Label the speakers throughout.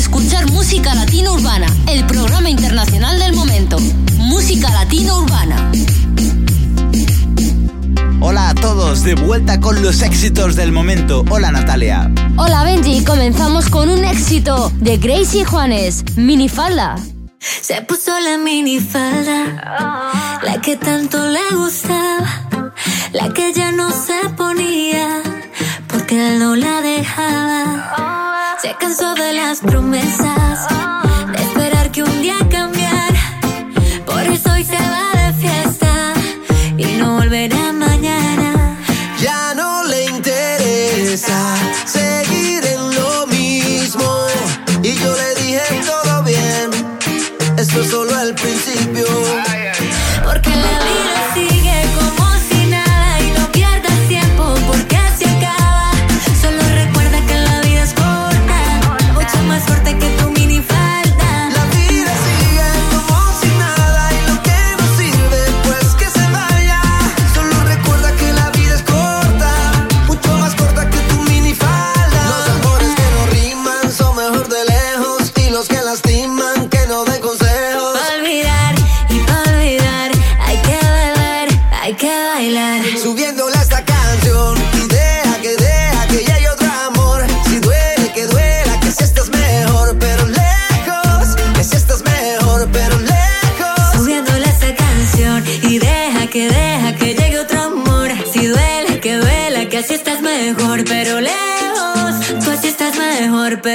Speaker 1: escuchar Música Latina Urbana, el programa internacional del momento. Música Latina Urbana.
Speaker 2: Hola a todos, de vuelta con los éxitos del momento. Hola Natalia.
Speaker 1: Hola Benji, comenzamos con un éxito de Gracie Juanes, Minifalda.
Speaker 3: Se puso la minifalda, la que tanto le gustaba, la que ya no se ponía, porque él no la dejaba. Se cansó de las promesas, de esperar que un día cambiara, por eso hoy se va de fiesta y no volverá mañana.
Speaker 4: Ya no le interesa seguir en lo mismo, y yo le dije todo bien, esto es solo el principio.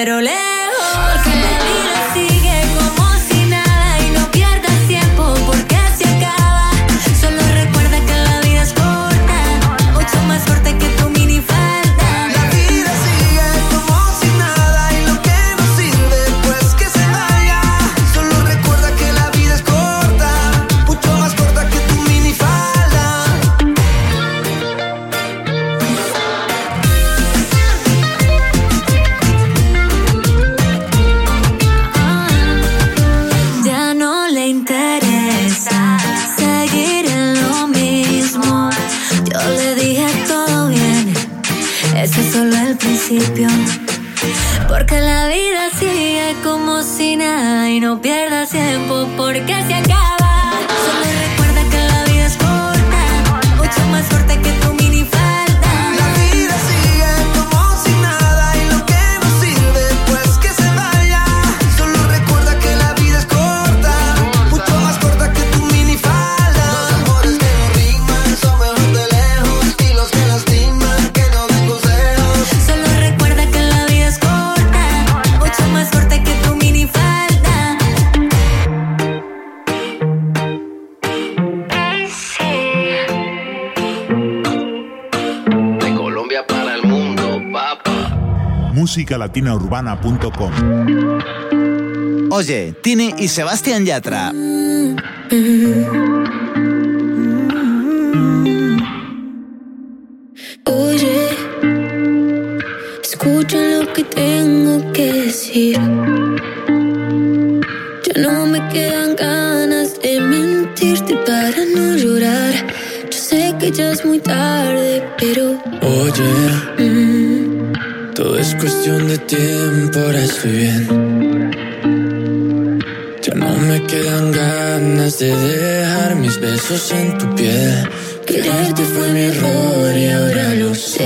Speaker 4: Pero lejos.
Speaker 3: No pierdas tiempo porque se
Speaker 5: musicalatinaurbana.com
Speaker 2: Oye, Tini y Sebastián Yatra.
Speaker 3: Oye, escucha lo que tengo que decir. Ya no me quedan ganas de mentirte para no llorar. Yo sé que ya es muy tarde, pero
Speaker 6: Oye, cuestión de tiempo, ahora estoy bien. Ya no me quedan ganas de dejar mis besos en tu piel.
Speaker 3: quererte fue mi error y ahora lo sé.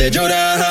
Speaker 6: de llorar.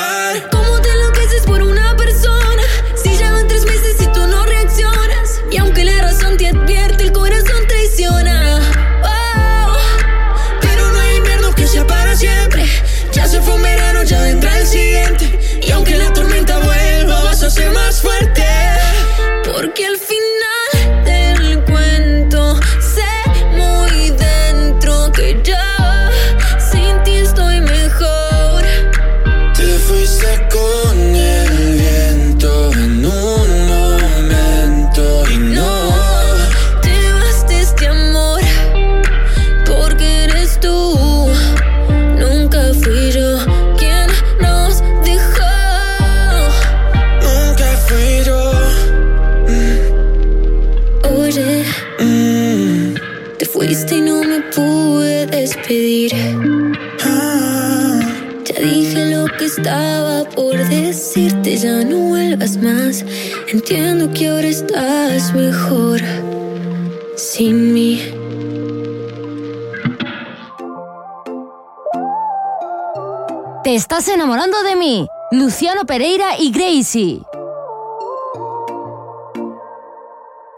Speaker 4: Entiendo que ahora estás mejor sin mí.
Speaker 7: Te estás enamorando de mí, Luciano Pereira y Gracie.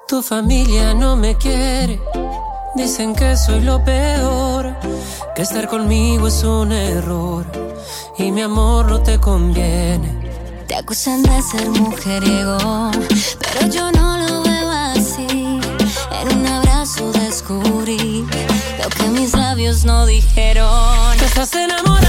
Speaker 5: Tu familia no me quiere, dicen que soy lo peor, que estar conmigo es un error y mi amor no te conviene.
Speaker 4: Te acusan de ser mujeriego, pero yo no lo veo así. En un abrazo descubrí lo que mis labios no dijeron.
Speaker 5: Te estás enamorando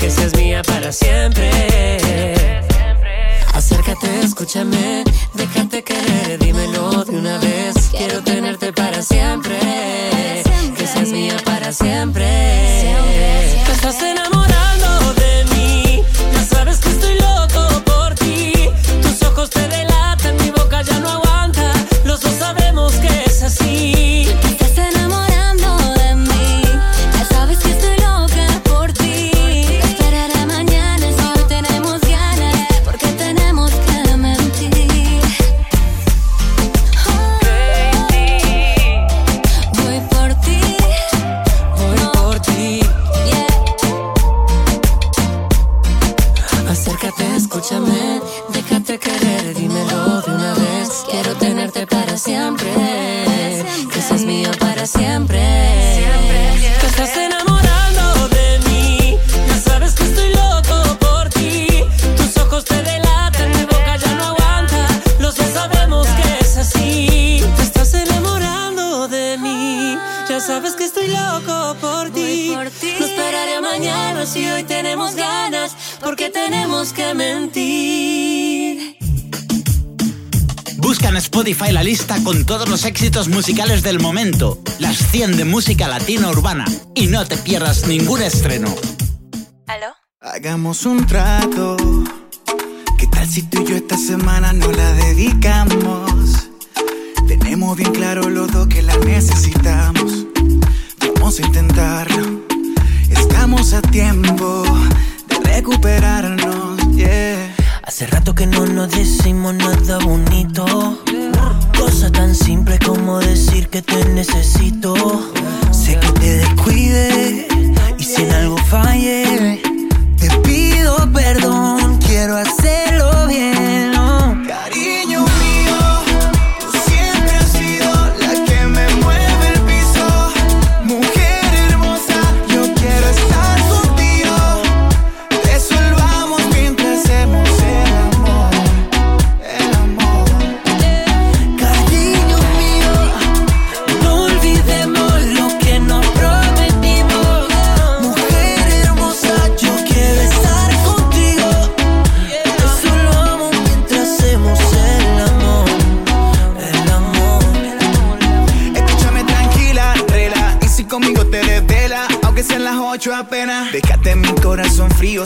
Speaker 5: que seas mía para siempre. Acércate, escúchame, déjate querer, dímelo de una vez. Quiero tenerte para siempre, que seas mía para siempre. Te estás enamorando
Speaker 4: tenemos que mentir.
Speaker 8: Busca en Spotify la lista con todos los éxitos musicales del momento, las 100 de música latina urbana, y no te pierdas ningún estreno.
Speaker 4: ¿Aló?
Speaker 1: Hagamos un trato. ¿Qué tal si tú y yo esta semana no la dedicamos? Tenemos bien claro los dos que la necesitamos. Vamos a intentarlo. Estamos a tiempo recuperarnos. Yeah.
Speaker 5: Hace rato que no nos decimos nada bonito. Cosa tan simple como decir que te necesito. Sé que te descuide y si en algo falle, te pido perdón. Quiero hacerlo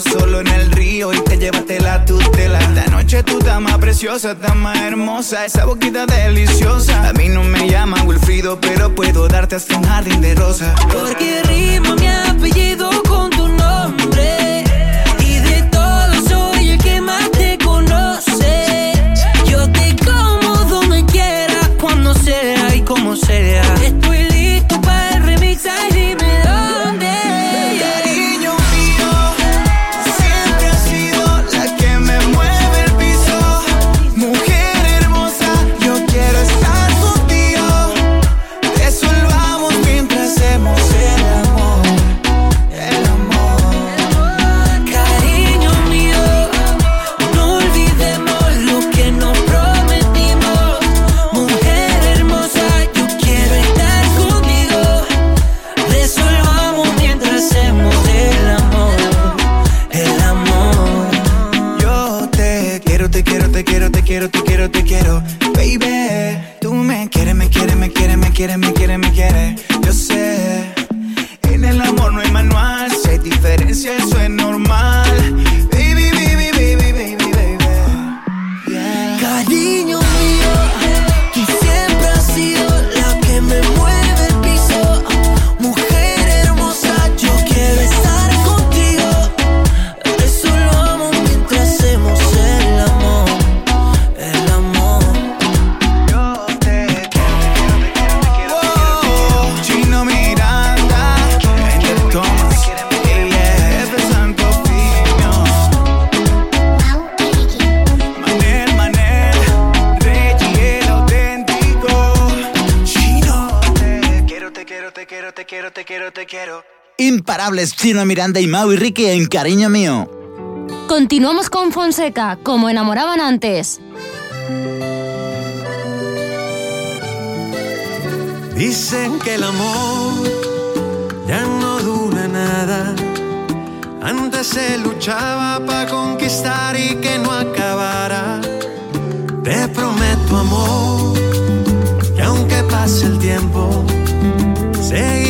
Speaker 1: solo en el río y te llévate la tutela. Esta noche tú estás más preciosa, estás más hermosa, esa boquita deliciosa. A mí no me llaman Wilfrido, pero puedo darte hasta un jardín de rosas.
Speaker 5: Porque rima mi apellido con tu nombre. Y de todos soy el que más te conoce. Yo te como donde quiera, cuando sea y como sea.
Speaker 9: Miranda
Speaker 10: y Mau y Ricky en Cariño Mío.
Speaker 7: Continuamos con Fonseca, como enamoraban antes.
Speaker 11: Dicen que el amor ya no dura nada. Antes se luchaba para conquistar y que no acabara. Te prometo amor, que aunque pase el tiempo, seguiré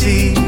Speaker 10: see.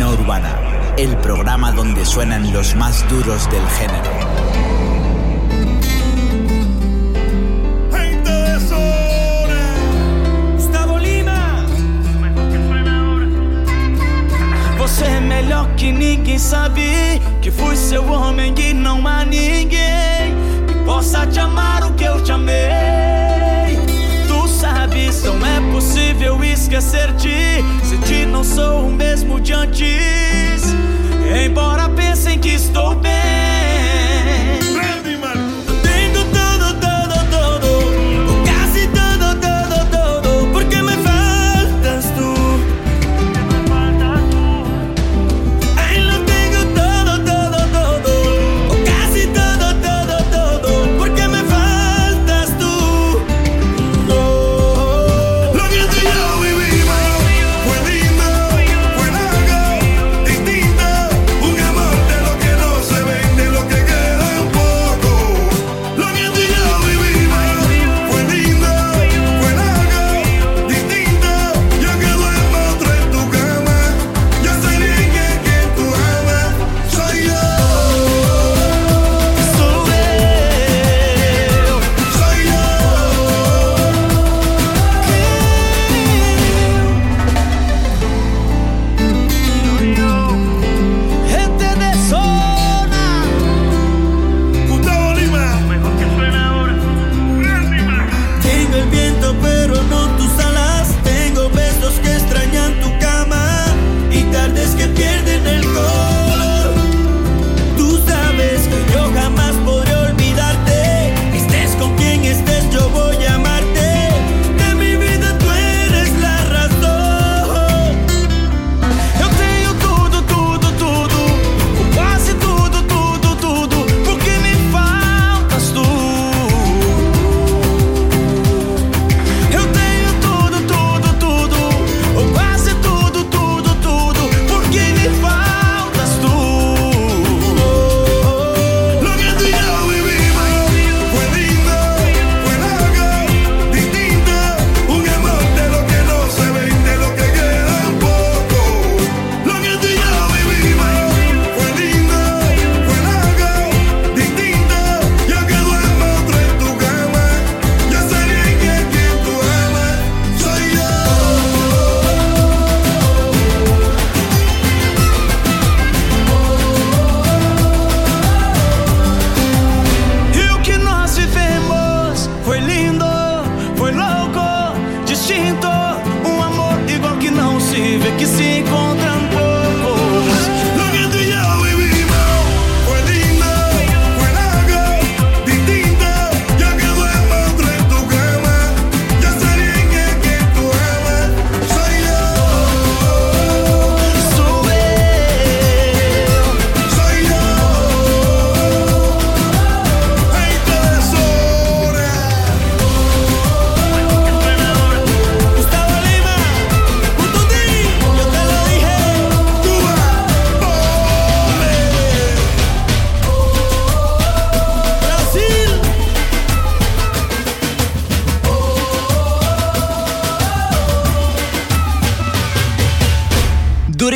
Speaker 10: Urbana, el programa donde suenan los más duros del género.
Speaker 9: Gente de zona, Gustavo Lima, Você é melhor que ninguém sabe que fui seu homem e não há ninguém que possa te amar o que eu te amei. não é possível esquecer-te. Se te não sou o mesmo de antes, embora pensem que estou bem.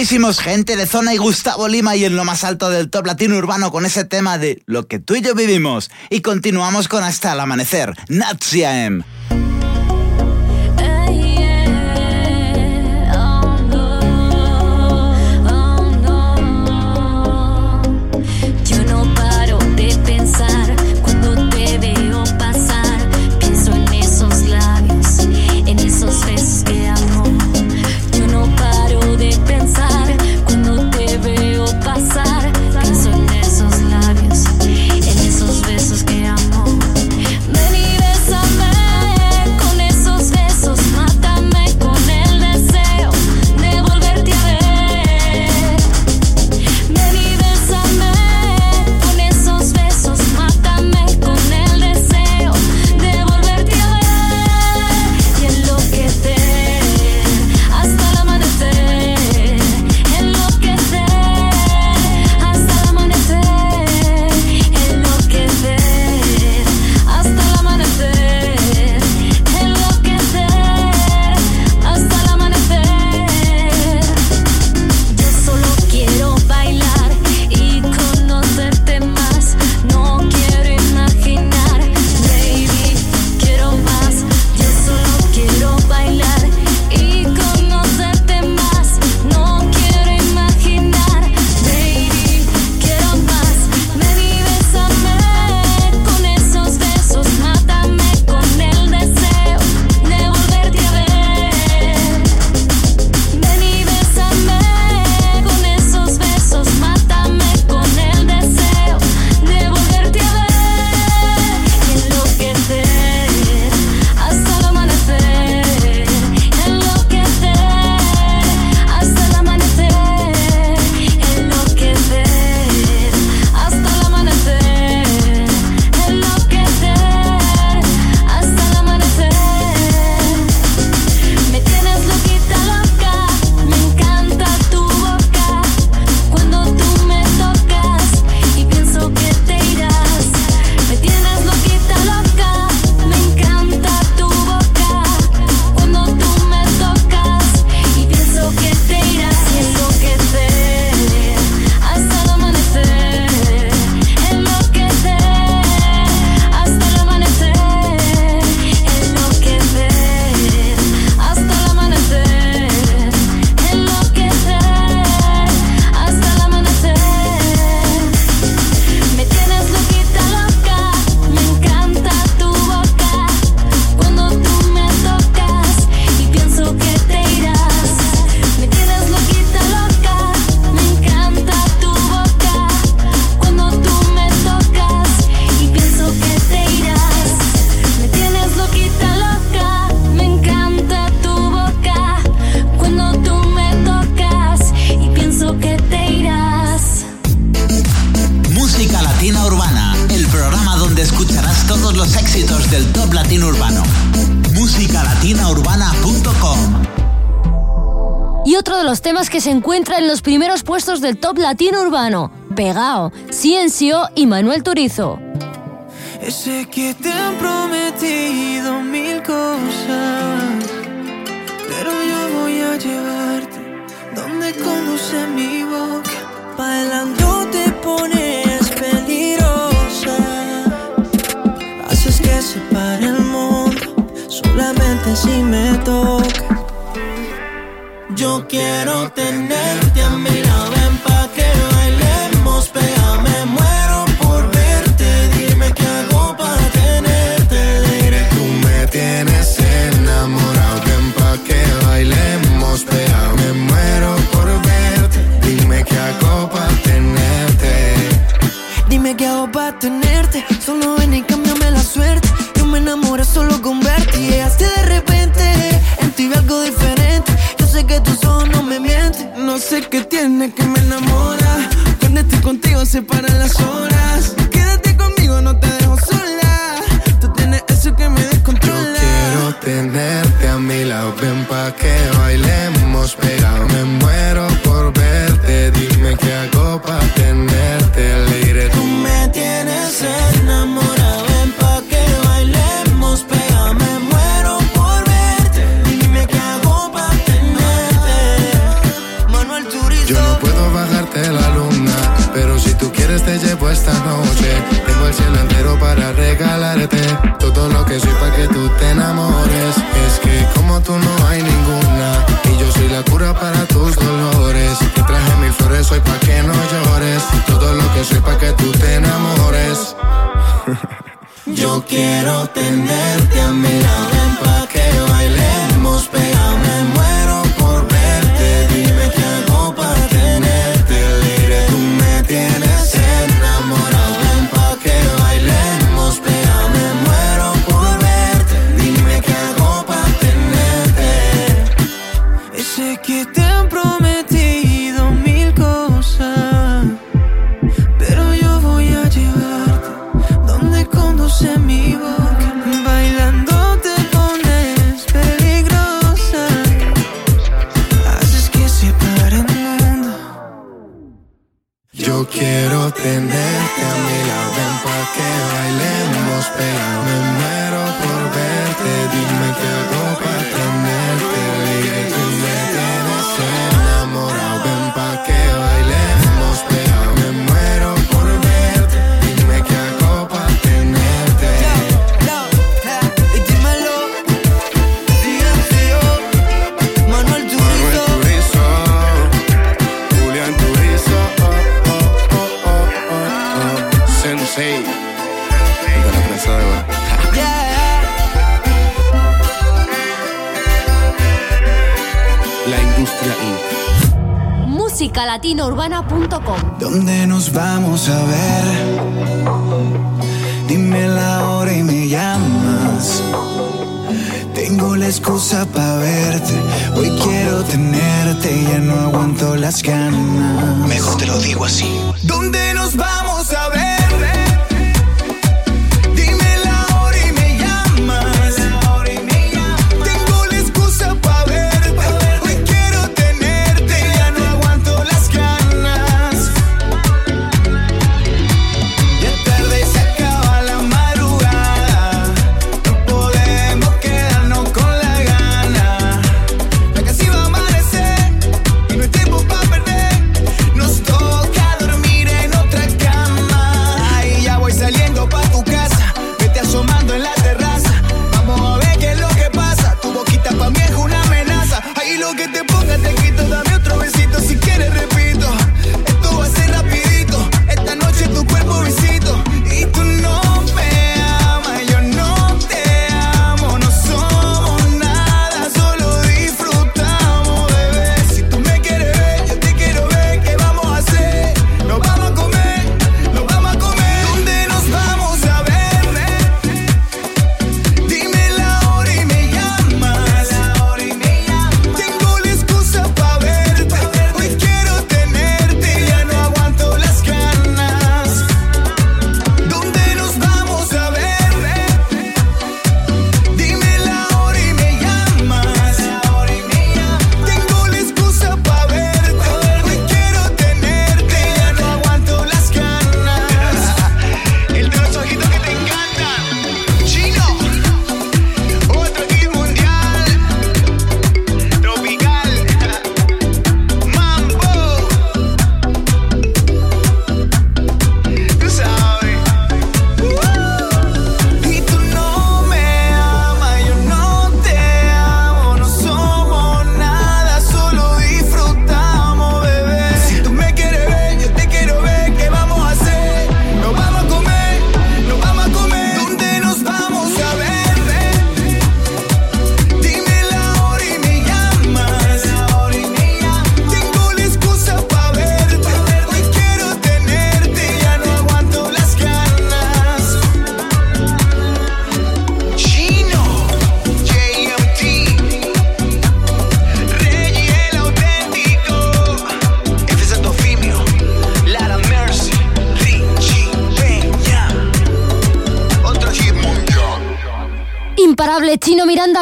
Speaker 2: Durísimos, gente de zona y Gustavo Lima y en lo más alto del top latino urbano con ese tema de lo que tú y yo vivimos. Y continuamos con Hasta el Amanecer, Natsia M.
Speaker 1: se encuentra en los primeros puestos del top latino urbano. Pegao, Ciencio y Manuel Turizo.
Speaker 12: Sé que te han prometido mil cosas, pero yo voy a llevarte donde conduce mi boca. Bailando te pones que se pare el mundo solamente si me toca. Yo quiero tenerte a mi lado, ven pa' que bailemos, me muero por verte, dime qué hago para tenerte.
Speaker 13: Diré, tú me tienes enamorado, ven pa' que bailemos, me muero por verte, dime qué hago para tenerte.
Speaker 12: Dime qué hago para tenerte, solo ven y suerte, yo me enamoré solo con verte y llegaste de repente, en ti algo diferente que tus ojos no me mienten. No sé qué tiene que me enamora. Cuando estoy contigo se paran las horas. Quédate conmigo, no te dejo sola. Tú tienes eso que me descontrola.
Speaker 13: Yo quiero tenerte a mi lado. Ven pa' que bailemos pegado. quiero tenerte a mi lado.
Speaker 14: en
Speaker 1: paz.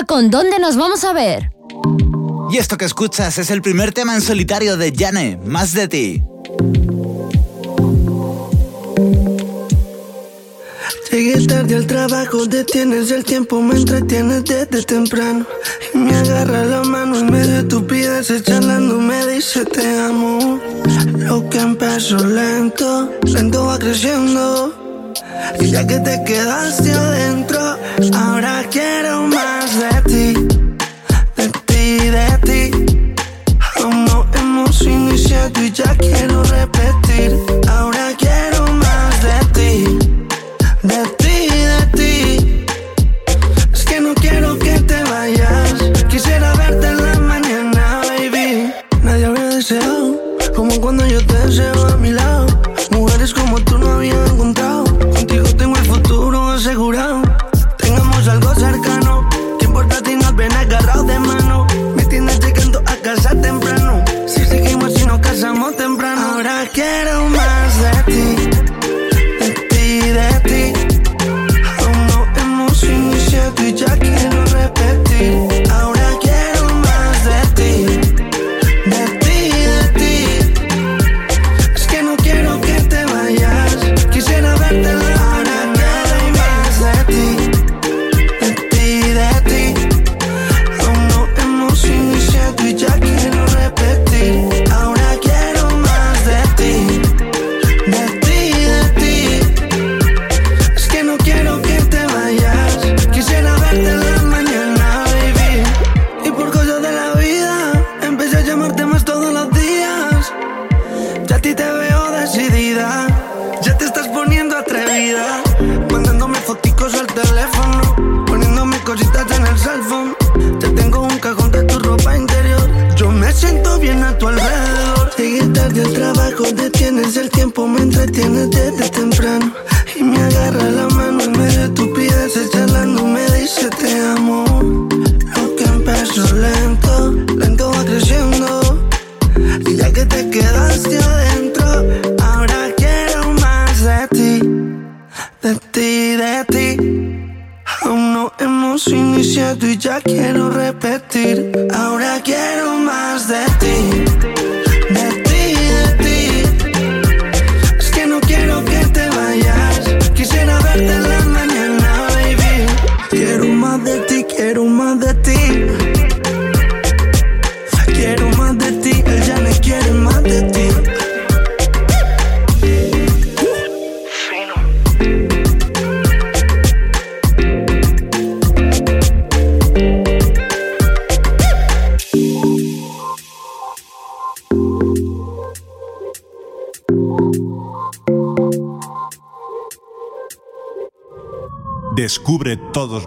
Speaker 1: con dónde nos vamos a ver.
Speaker 2: Y esto que escuchas es el primer tema en solitario de Jane, Más de ti.
Speaker 15: Llegué tarde al trabajo, detienes el tiempo, me entretienes desde temprano. Y me agarra la mano en medio de tu estupideces, charlando me dice te amo. Lo que empezó lento, lento va creciendo. Y ya que te quedaste adentro, Ahora quiero más de ti.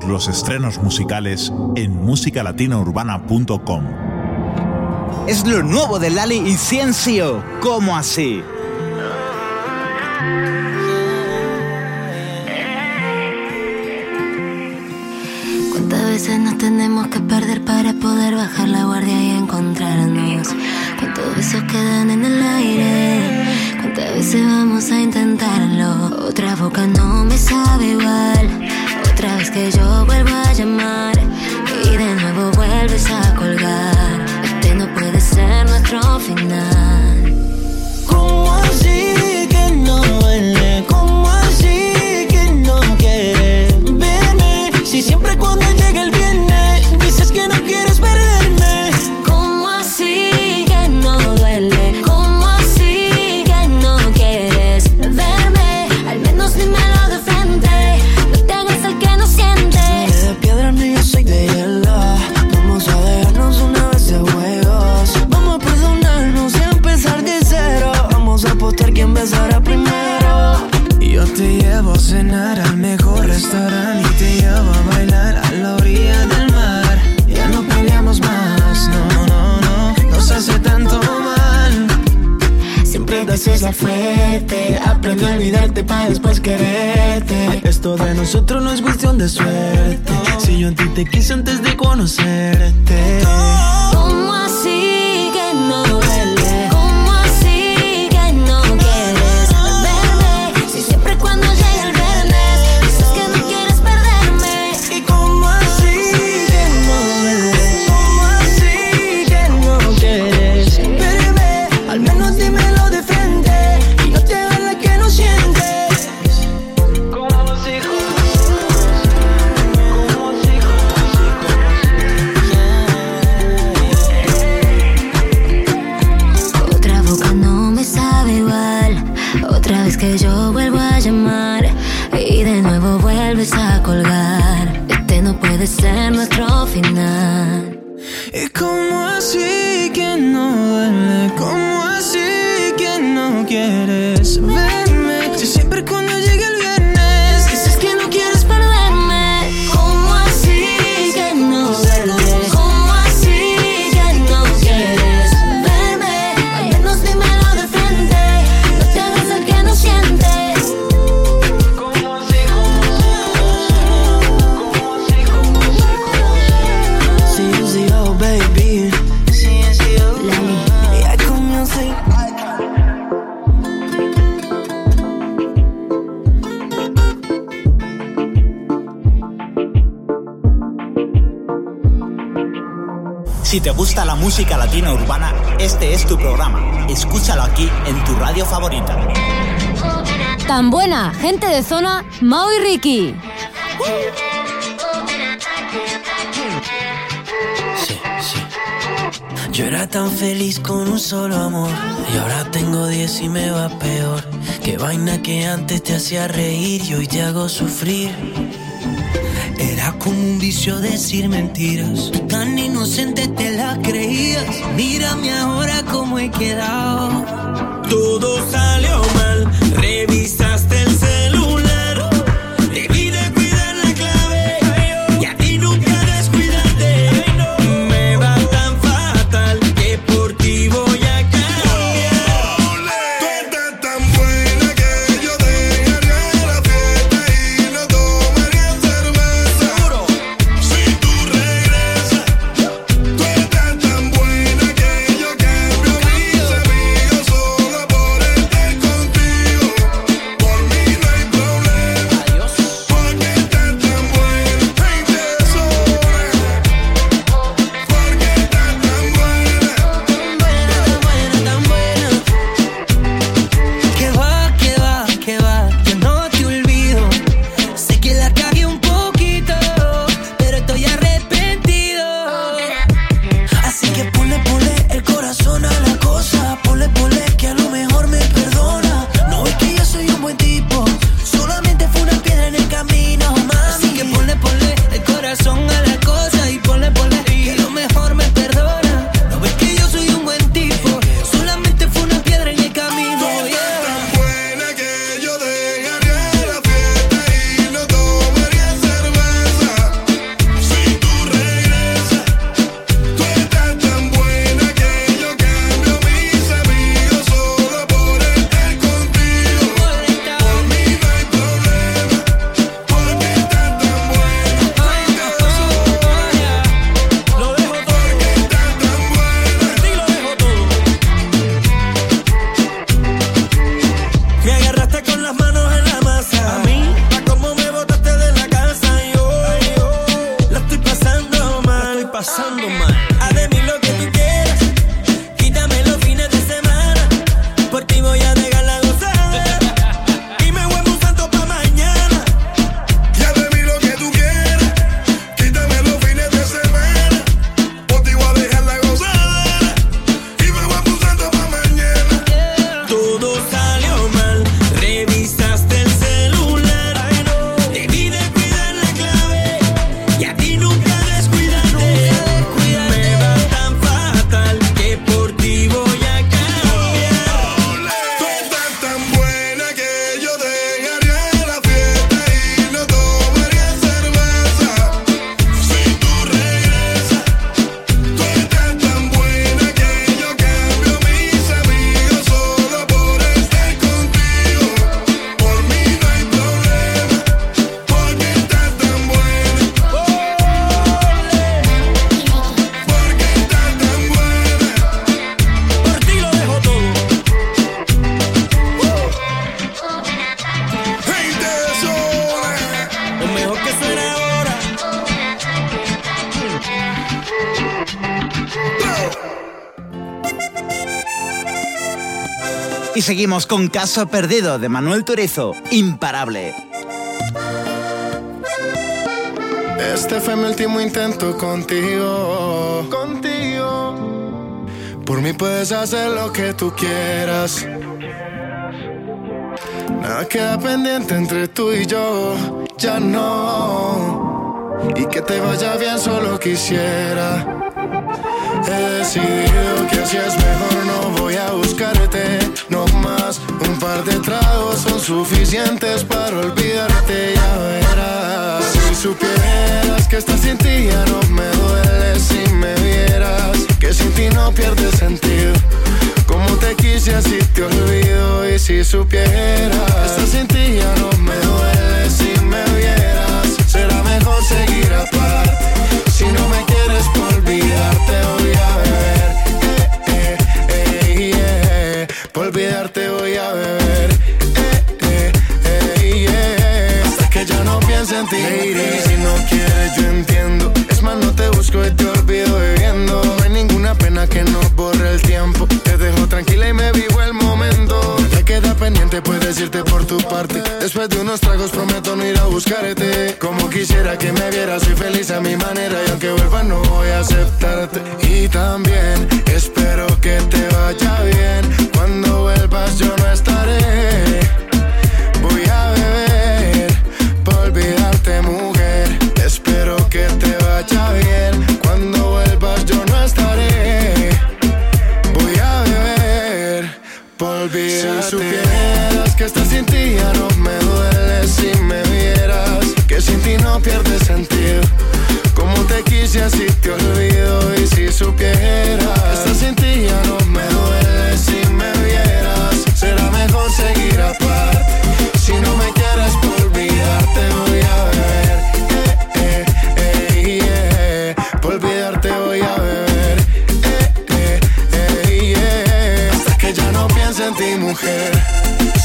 Speaker 8: los estrenos musicales en musicalatinaurbana.com.
Speaker 2: Es lo nuevo de Lali y Ciencio. ¿Cómo así?
Speaker 5: ¿Cuántas veces nos tenemos que perder para poder bajar la guardia y encontrarnos? ¿Cuántos besos quedan en el aire? ¿Cuántas veces vamos a intentarlo? Otra boca no me sabe igual. Otra vez que yo vuelvo a llamar y de nuevo vuelves a colgar. Este no puede ser nuestro final.
Speaker 12: ¿Cómo así que no duele? pasa fuerte. Aprendí a olvidarte para después quererte. Esto de nosotros no es cuestión de suerte. Si yo en ti te quise antes de conocerte.
Speaker 5: que
Speaker 12: antes te hacía reír y hoy te hago sufrir. Era como un vicio decir mentiras, tan inocente te la creías. Mírame ahora cómo he quedado. Todo salió
Speaker 8: seguimos con Caso Perdido de Manuel Turizo, imparable.
Speaker 16: Este fue mi último intento contigo. Contigo. Por mí puedes hacer lo que tú quieras. Nada queda pendiente entre tú y yo. Ya no. Y que te vaya bien solo quisiera. He decidido que así es mejor, no voy a buscarte, no. Un par de tragos son suficientes para olvidarte, ya verás. Si supieras que estás sin ti ya no me duele si me vieras, que sin ti no pierde sentido. Como te quise así te olvido y si supieras que estás sin ti ya no me duele si me vieras, será mejor seguir aparte. Si no me quieres por olvidarte voy a beber Lady, si no quieres yo entiendo. Es más no te busco y te olvido bebiendo No hay ninguna pena que nos borre el tiempo. Te dejo tranquila y me vivo el momento. Te queda pendiente puedes irte por tu parte. Después de unos tragos prometo no ir a buscarte. Como quisiera que me vieras soy feliz a mi manera. Y aunque vuelva no voy a aceptarte. Y también espero que te vaya bien. Cuando vuelvas yo no estaré bien. Cuando vuelvas yo no estaré. Voy a beber por olvidarte. Si supieras que estás sin ti ya no me duele Si me vieras que sin ti no pierde sentido. Como te quise así te olvido. Y si supieras que estás sin ti ya no me duele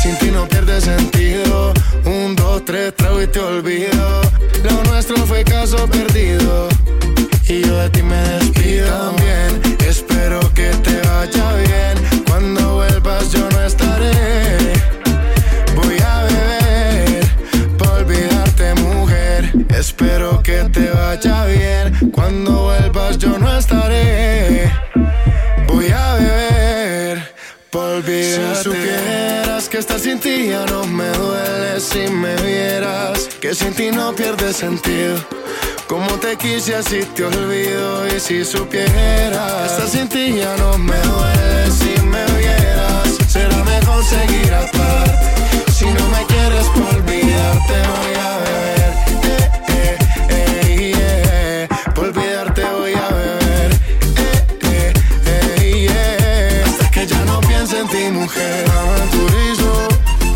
Speaker 16: Sin ti no pierde sentido. Un, dos, tres, trago y te olvido. Lo nuestro fue caso perdido. Y yo de ti me despido. También espero que te vaya bien. Cuando vuelvas yo no estaré. Voy a beber por olvidarte mujer. Espero que te vaya bien. Cuando vuelvas yo no estaré Si supieras que estar sin ti ya no me duele. Si me vieras que sin ti no pierde sentido. Como te quise así te olvido. Y si supieras Estar sin ti ya no me duele. Si me vieras Será mejor seguir aparte. Si no me quieres por olvidarte voy a beber mujer Manuel Turizo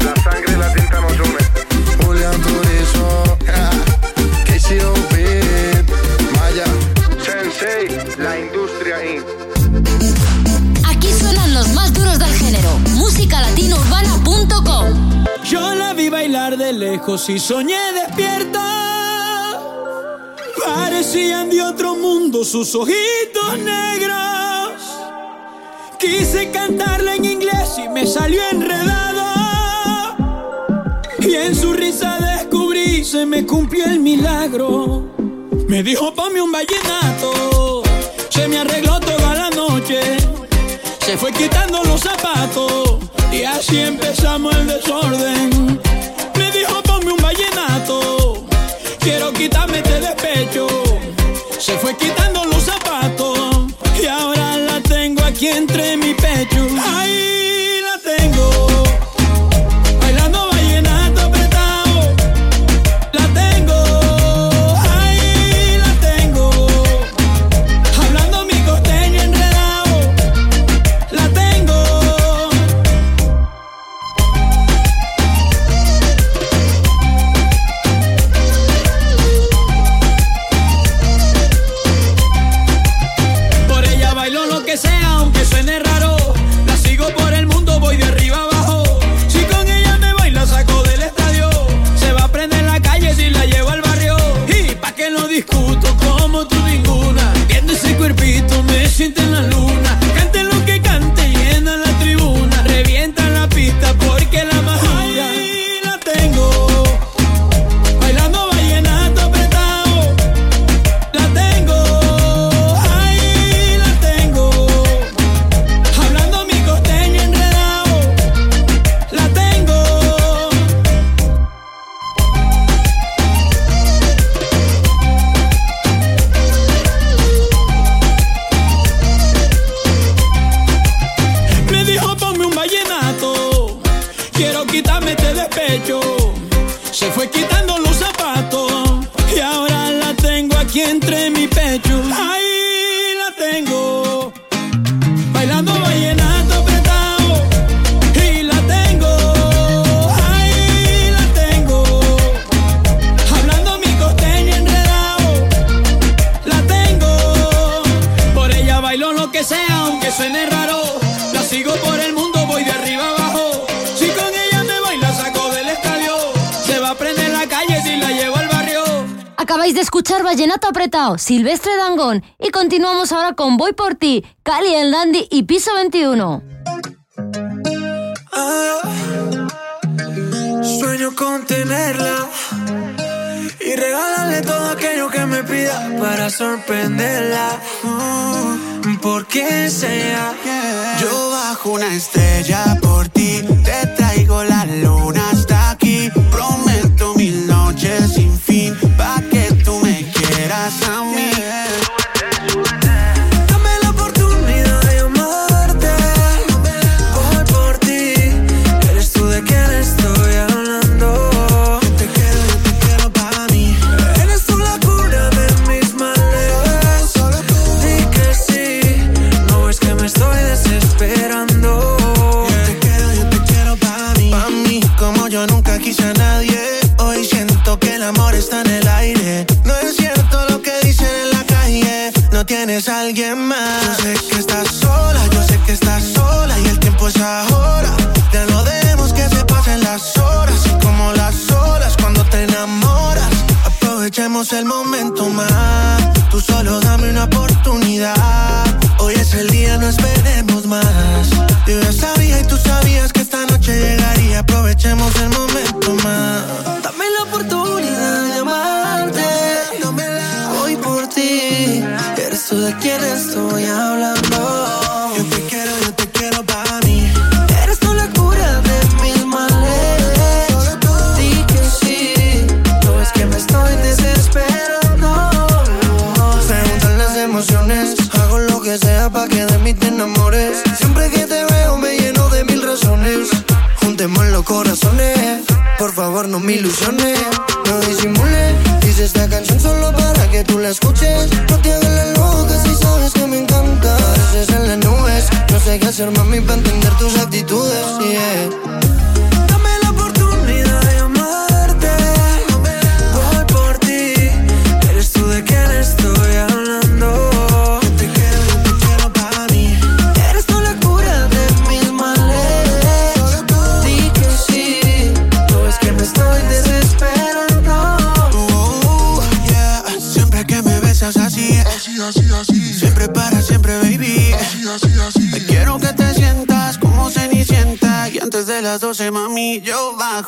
Speaker 16: La sangre y la tinta nos une Julián Turizo KCOB Maya Sensei La industria Inc.
Speaker 7: Aquí suenan los más duros del género. Musicalatinourbana.com
Speaker 17: Yo la vi bailar de lejos y soñé despierta. Parecían de otro mundo sus ojitos negros. Quise cantarla en inglés y me salió enredado. Y en su risa descubrí, se me cumplió el milagro. Me dijo, ponme un vallenato. Se me arregló toda la noche. Se fue quitando los zapatos. Y así empezamos el desorden. Me dijo, ponme un vallenato. Quiero quitarme este despecho. Se fue quitando los zapatos. Aquí entre mi pecho.
Speaker 7: Acabáis de escuchar Vallenato Apretado, Silvestre Dangón, y continuamos ahora con Voy por ti, Cali el Dandy y Piso 21.
Speaker 6: Ah,
Speaker 10: sueño con tenerla y regalarle todo aquello que me pida para sorprenderla. Mm, Porque sea
Speaker 13: yo bajo una estrella por ti, te traigo la luna hasta aquí. Prometo mil noches sin fin
Speaker 10: coração yeah. É. No
Speaker 13: disimule, hice esta canción solo para que tú la escuches. No te hagas la loca si sabes que me encanta. Pareces en las nubes, no sé qué hacer, mami, para entender tus actitudes.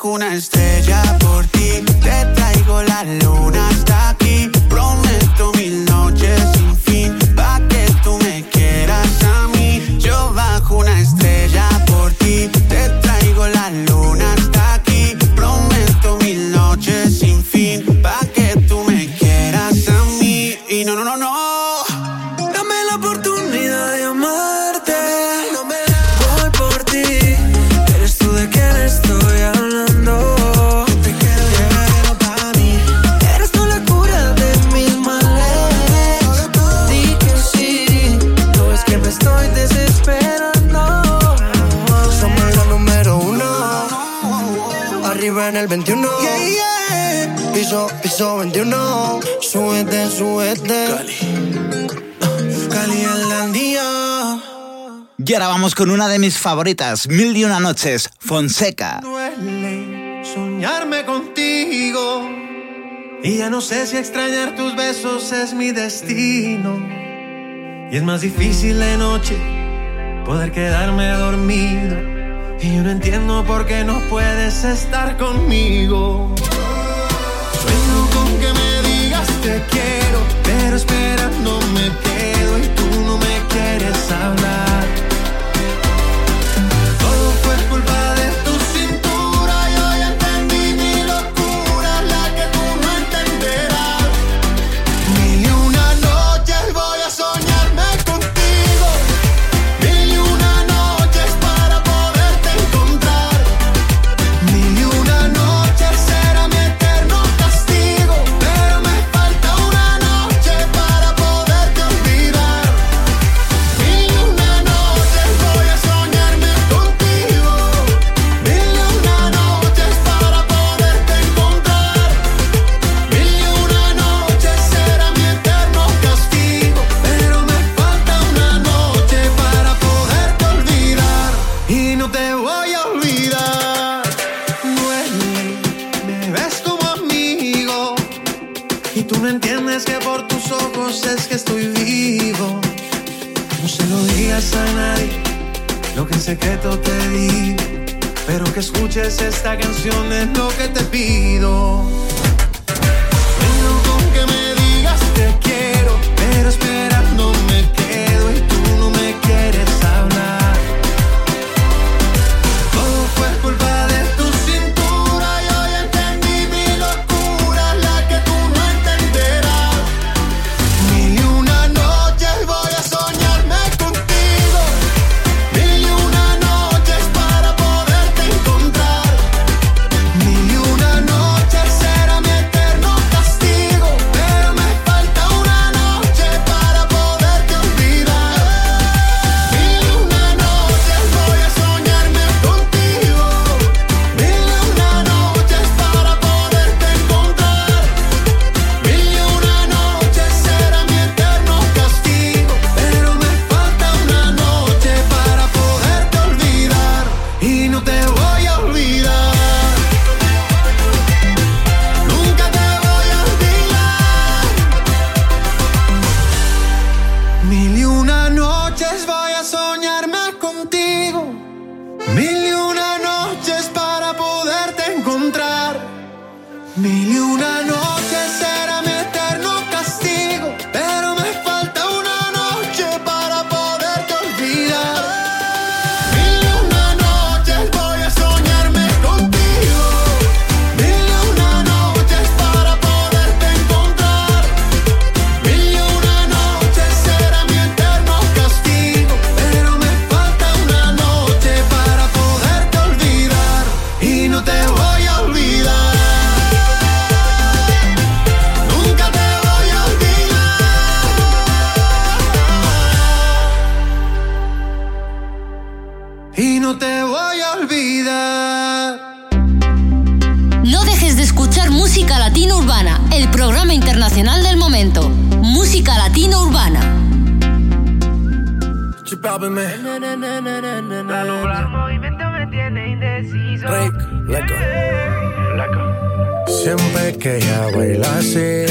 Speaker 13: una estrella.
Speaker 8: con una de mis favoritas, Mil y una noches, Fonseca.
Speaker 18: Duele soñarme contigo
Speaker 10: y ya no sé si extrañar tus besos es mi destino. Y es más difícil de noche poder quedarme dormido y yo no entiendo por qué no puedes estar conmigo. Sueño con que me digas te quiero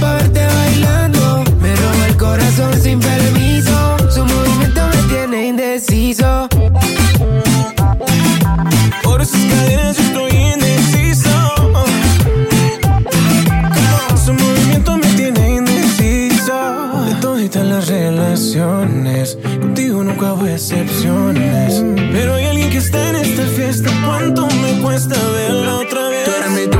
Speaker 12: para verte bailando. Me roba el corazón sin permiso. Su movimiento me tiene indeciso. Por esas cadenas yo estoy indeciso. Su movimiento me tiene indeciso.
Speaker 15: De toditas las relaciones, contigo nunca hubo excepciones.
Speaker 12: Pero hay alguien que está en esta fiesta. ¿Cuánto me cuesta verla otra vez?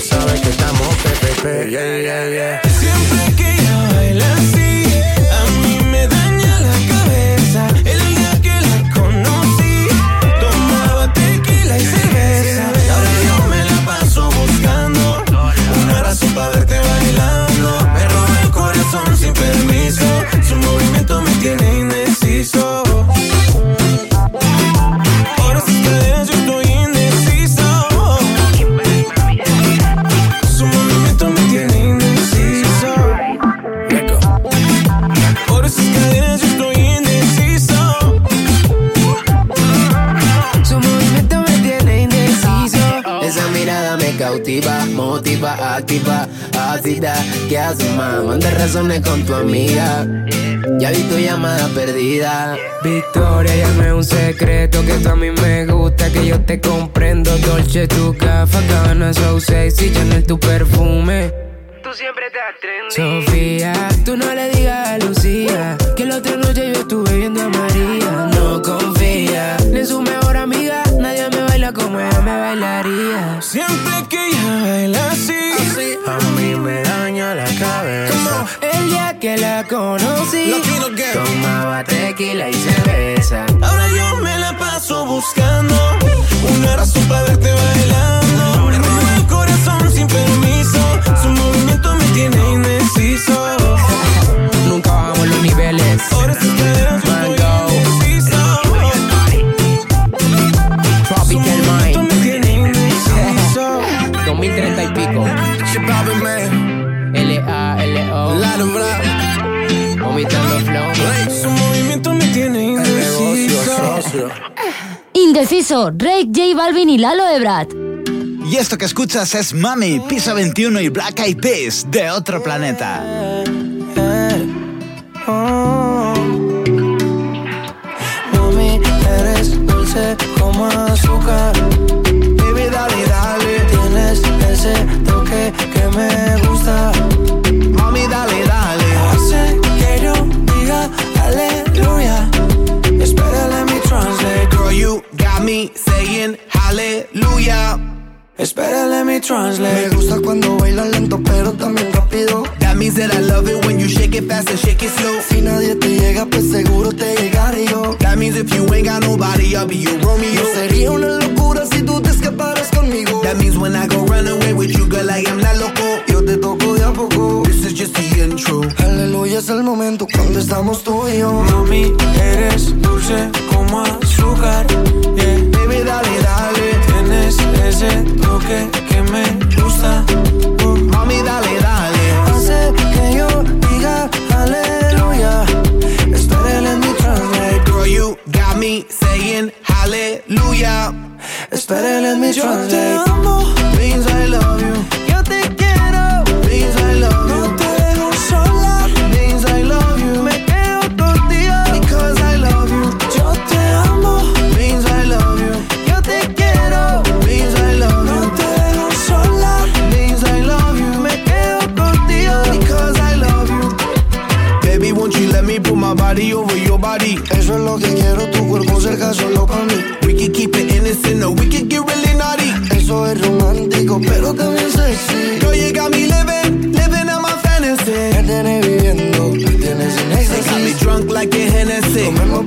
Speaker 16: sabe que estamos PPP. Yeah, yeah, yeah.
Speaker 6: Siempre que ella baila así, a mí me daña la cabeza. El día que la conocí, tomaba tequila y cerveza. Y ahora yo me la paso buscando una razón para verte bailando. Me roba el corazón sin permiso, su movimiento me tiene indeciso.
Speaker 19: Motiva, activa, ácida. ¿Qué haces, más? Manda razones con tu amiga. Ya vi tu llamada perdida.
Speaker 12: Victoria, ya no es un secreto que tú a mí me gusta, que yo te comprendo. Dolce, tu café, cabana, so sexy, Chanel, tu perfume.
Speaker 6: Tú siempre estás trendy.
Speaker 12: Sofía, tú no le digas a Lucía que la otra noche yo estuve viendo a María. No confía ni en su mejor amiga, nadie me baila como ella me bailaría.
Speaker 6: Siempre que
Speaker 12: que la conocí, tomaba tequila y cerveza.
Speaker 6: ahora yo me la paso buscando una razón para verte bailando. Me el corazón sin permiso, su movimiento me tiene indeciso. Indeciso. Indeciso,
Speaker 7: Drake, J Balvin y Lalo Ebrard.
Speaker 8: Y esto que escuchas es Mami, Piso 21 y Black Eyed Peas de otro planeta.
Speaker 10: Mami, eres dulce como azúcar. Baby, dale, dale. Tienes ese toque que me gusta.
Speaker 15: Nadie te llega, pues seguro te llegaré yo.
Speaker 10: That means if you ain't got nobody, I'll be your Romeo.
Speaker 15: No sería una locura si tú te escaparas conmigo.
Speaker 10: That means when I go run away with you, girl, I am not loco.
Speaker 15: Yo te toco de a poco.
Speaker 10: This is just the intro.
Speaker 15: Aleluya es el momento cuando estamos tú y yo.
Speaker 6: Mami, eres dulce como azúcar. Yeah.
Speaker 10: Baby, dale, dale.
Speaker 6: Tienes ese toque que me gusta.
Speaker 10: Uh, mami, dale. Hallelujah.
Speaker 15: Me
Speaker 10: Yo te
Speaker 15: translate.
Speaker 10: amo. Means you.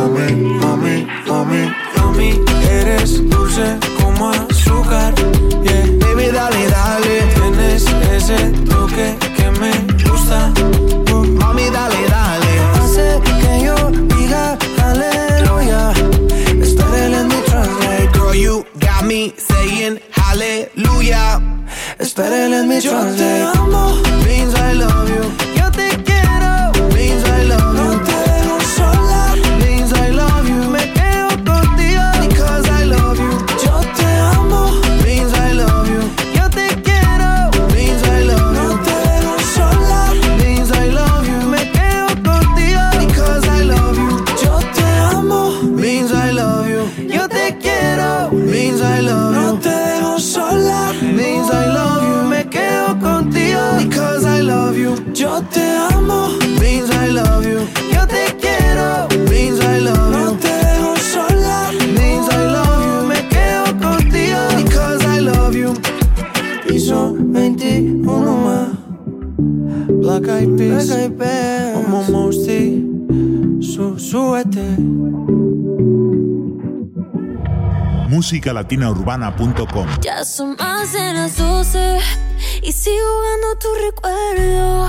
Speaker 6: mami, mami, mami, mami. Eres dulce como azúcar, yeah.
Speaker 10: Baby, dale, dale.
Speaker 6: Tienes ese toque que me gusta,
Speaker 10: uh. mami, dale, dale.
Speaker 15: Hace que yo diga aleluya. Started in the translate,
Speaker 10: girl, you got me saying hallelujah.
Speaker 20: Started in
Speaker 10: mi
Speaker 20: translate.
Speaker 10: Yo te amo.
Speaker 8: musicalatinaurbana.com.
Speaker 2: Ya son más de las 12 y sigo jugando tu recuerdo.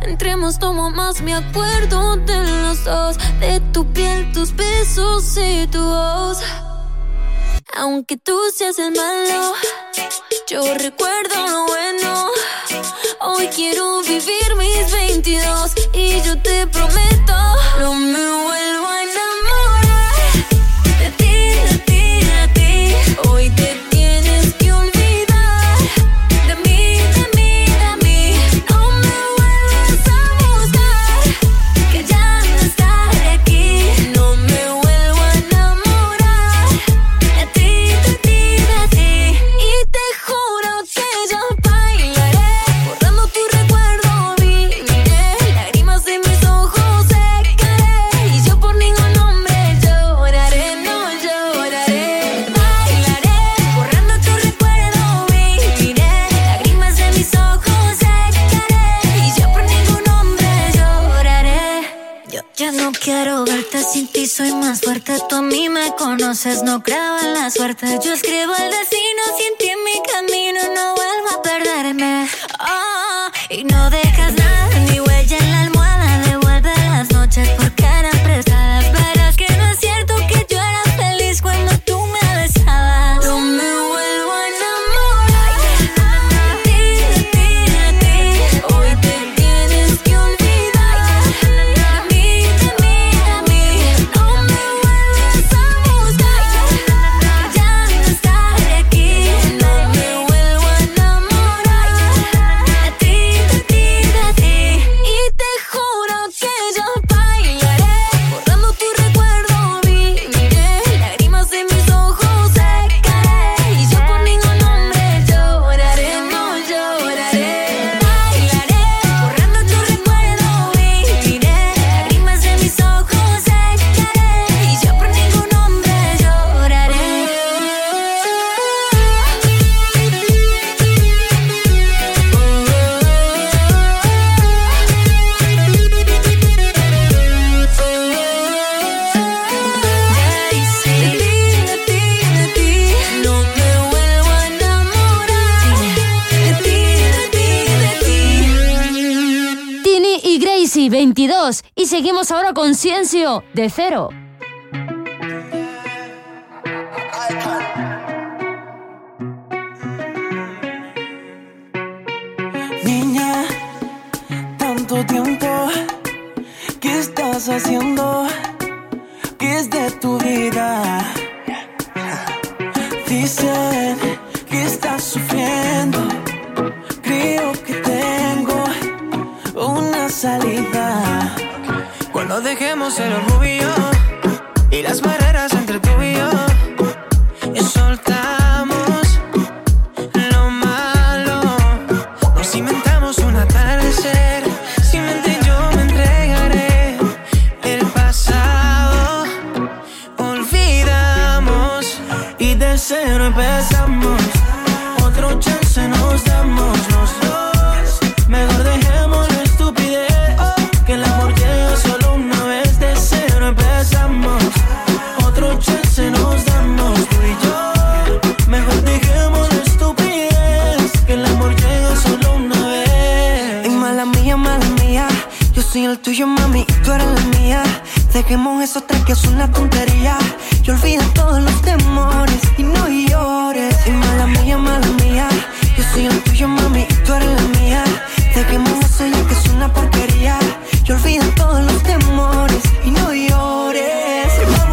Speaker 2: Entremos, tomo más, me acuerdo de los dos, de tu piel, tus besos y tu voz. Aunque tú seas el malo, yo recuerdo lo bueno. Hoy quiero vivir mis 22 y yo te prometo entonces no creo la suerte. Yo escribo el destino sin.
Speaker 12: seguimos ahora con Ciencio de cero.
Speaker 10: tú
Speaker 21: eres la mía.
Speaker 12: Te quemo un sueño que es una porquería. Yo olvido todos los temores y no llores.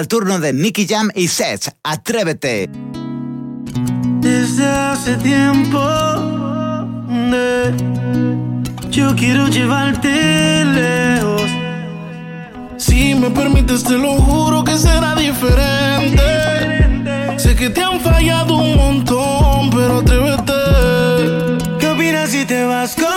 Speaker 12: al
Speaker 8: turno de Nicky Jam y Seth. Atrévete.
Speaker 10: Desde hace tiempo yo quiero llevarte lejos.
Speaker 22: Si me permites, te lo juro que será diferente. Sé que te han fallado un montón, pero atrévete.
Speaker 10: ¿Qué opinas si te vas
Speaker 22: con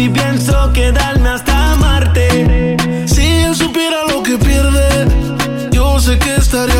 Speaker 22: Si
Speaker 10: pienso quedarme hasta amarte.
Speaker 22: Si él supiera lo que pierde, yo sé que estaría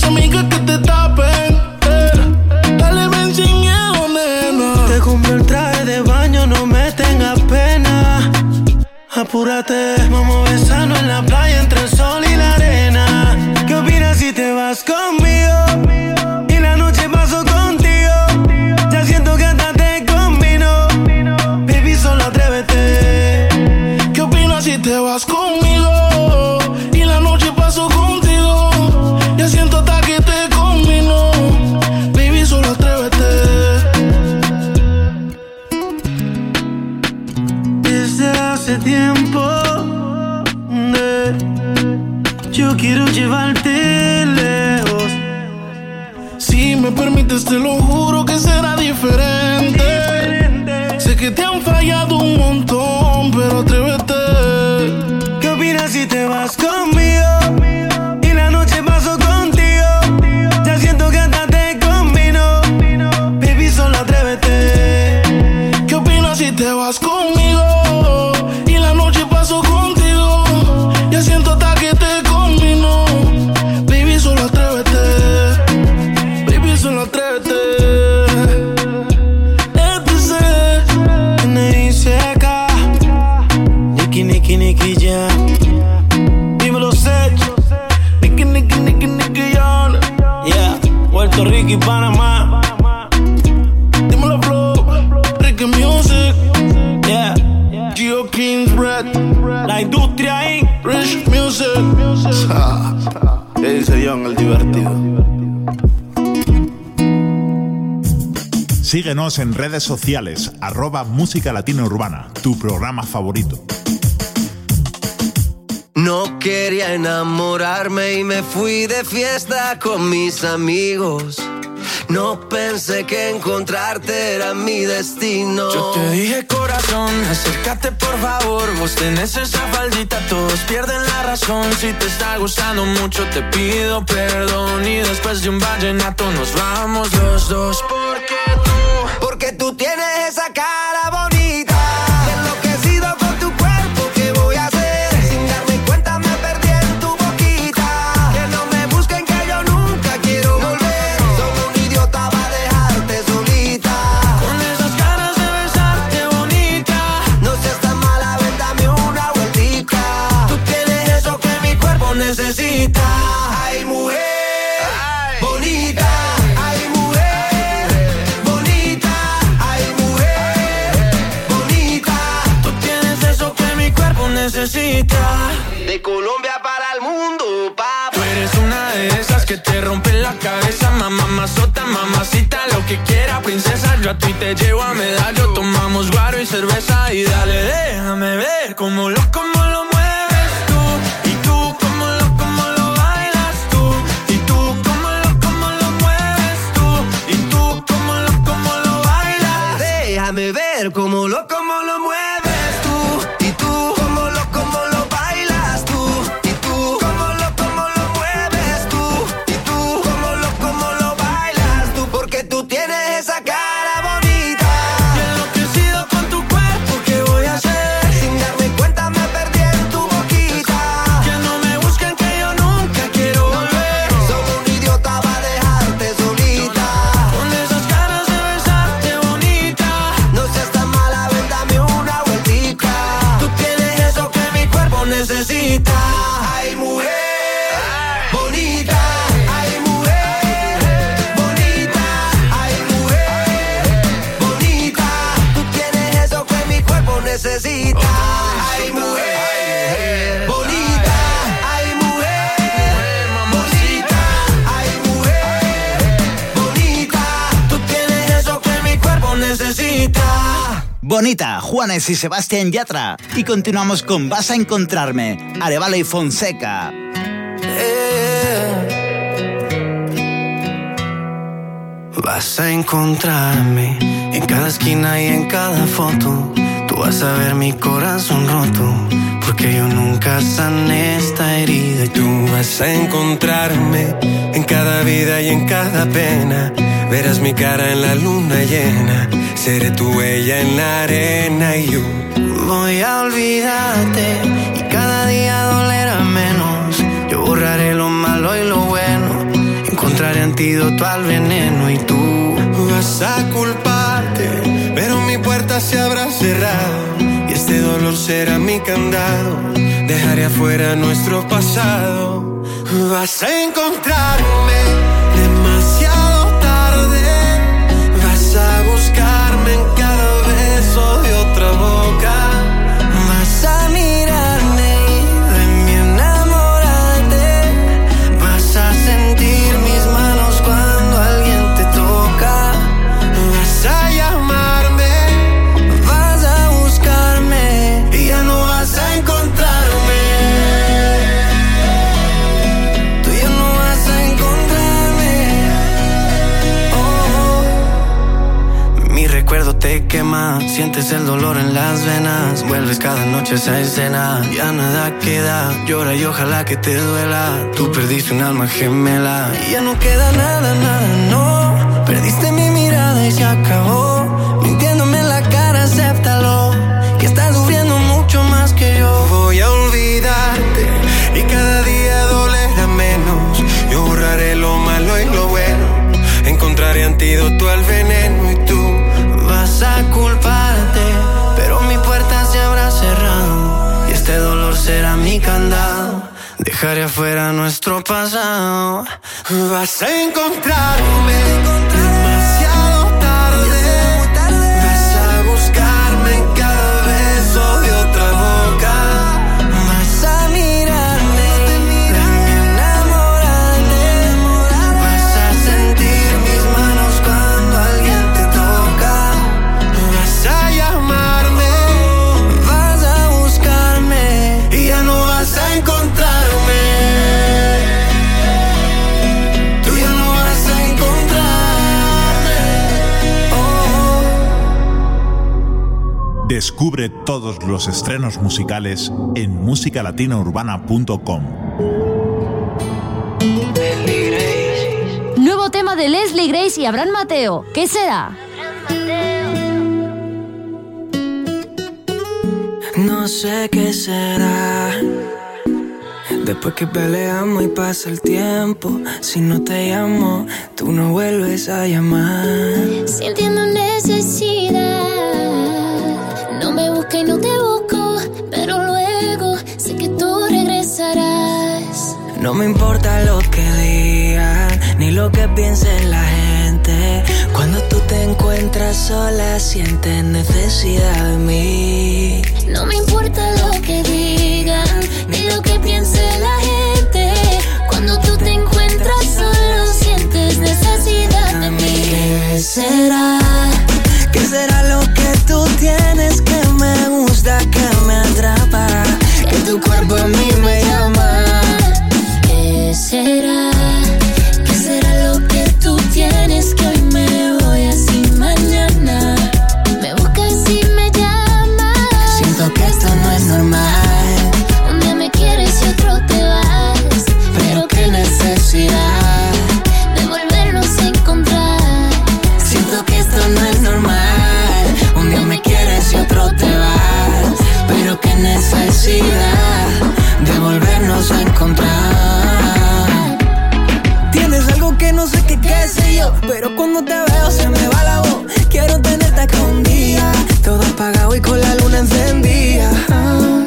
Speaker 22: las amigas que te tapen. Eh. Dale, ven sin miedo, nena.
Speaker 10: Te compré el traje de baño, no me tengas pena. Apúrate, vamos
Speaker 23: Síguenos en redes sociales, arroba Música Latina Urbana, tu programa favorito.
Speaker 24: No quería enamorarme y me fui de fiesta con mis amigos. No pensé que encontrarte era mi destino.
Speaker 6: Yo te dije corazón, acércate por favor. Vos tenés esa faldita, todos pierden la razón. Si te está gustando mucho, te pido perdón. Y después de un vallenato nos vamos los dos.
Speaker 24: Tienes
Speaker 6: cabeza, mamá, mazota, mamacita, lo que quiera, princesa. Yo a ti te llevo a medallo, tomamos guaro y cerveza y dale, déjame ver cómo lo, cómo lo
Speaker 8: Juanes y Sebastián Yatra. Y continuamos con Vas a encontrarme, Arevalo y Fonseca.
Speaker 10: Vas a encontrarme en cada esquina y en cada foto. Tú vas a ver mi corazón roto. Porque yo nunca sané esta herida. Y tú vas a encontrarme en cada vida y en cada pena. Verás mi cara en la luna llena. Seré tu huella en la arena y yo voy a olvidarte. Y cada día dolerá menos. Yo borraré lo malo y lo bueno. Encontraré antídoto al veneno y tú vas a culparte, pero mi puerta se habrá cerrado y este dolor será mi candado. Dejaré afuera nuestro pasado. Vas a encontrarme demasiado and quema, sientes el dolor en las venas, vuelves cada noche a esa escena, ya nada queda, llora y ojalá que te duela, tú perdiste un alma gemela, y ya no queda nada, nada, no, perdiste mi mirada y se acabó, Dejaré afuera nuestro pasado. Vas a encontrarme demasiado
Speaker 8: Descubre todos los estrenos musicales en musicalatinaurbana.com.
Speaker 1: Nuevo tema de Leslie Grace y Abraham Mateo. ¿Qué será?
Speaker 12: No sé qué será. Después que peleamos y pasa el tiempo, si no te llamo, tú no vuelves a llamar.
Speaker 3: Sintiendo necesidad. No me busca y no te busco, pero luego sé que tú regresarás.
Speaker 12: No me importa lo que digan, ni lo que piense la gente. Cuando tú te encuentras sola, sientes necesidad de mí.
Speaker 3: No me importa lo que digan, ni lo que piense la gente. Cuando tú te encuentras solo, sientes necesidad de mí.
Speaker 12: ¿Qué será? ¿Qué será tu cuerpo a mí me llama.
Speaker 3: ¿Qué será? ¿Qué será lo que tú tienes que hoy me voy así mañana? Me buscas y me llamas.
Speaker 12: Siento que esto no es normal,
Speaker 3: Un día me quieres y otro te vas.
Speaker 12: pero qué necesidad.
Speaker 3: De volvernos a encontrar.
Speaker 12: Siento que esto no es normal. Un día me quieres y otro te vas. Pero qué necesidad cuando te veo se me va la voz. Quiero tenerte día. Todo apagado y con la luna encendida. Ah,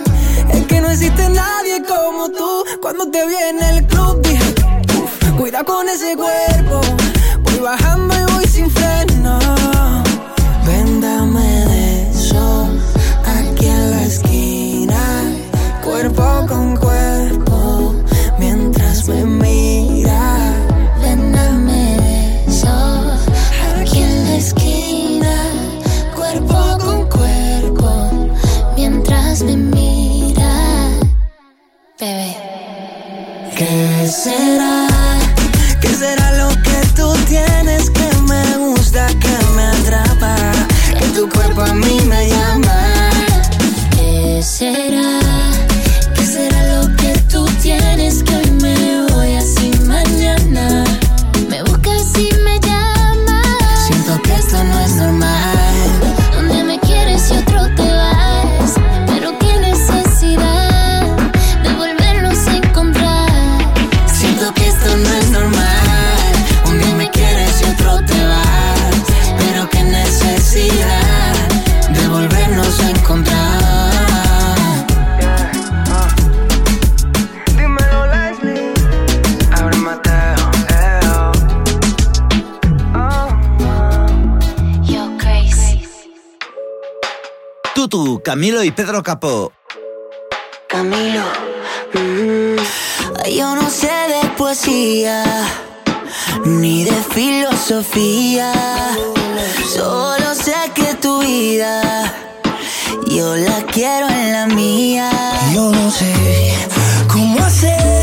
Speaker 12: Es que no existe nadie como tú. Cuando te vi en el club dije, "Uf, cuida con ese cuerpo.
Speaker 2: Camilo y Pedro Capó.
Speaker 19: Camilo. mm, Yo no sé de poesía ni de filosofía. Solo sé que tu vida yo la quiero en la mía.
Speaker 15: Yo no sé cómo hacer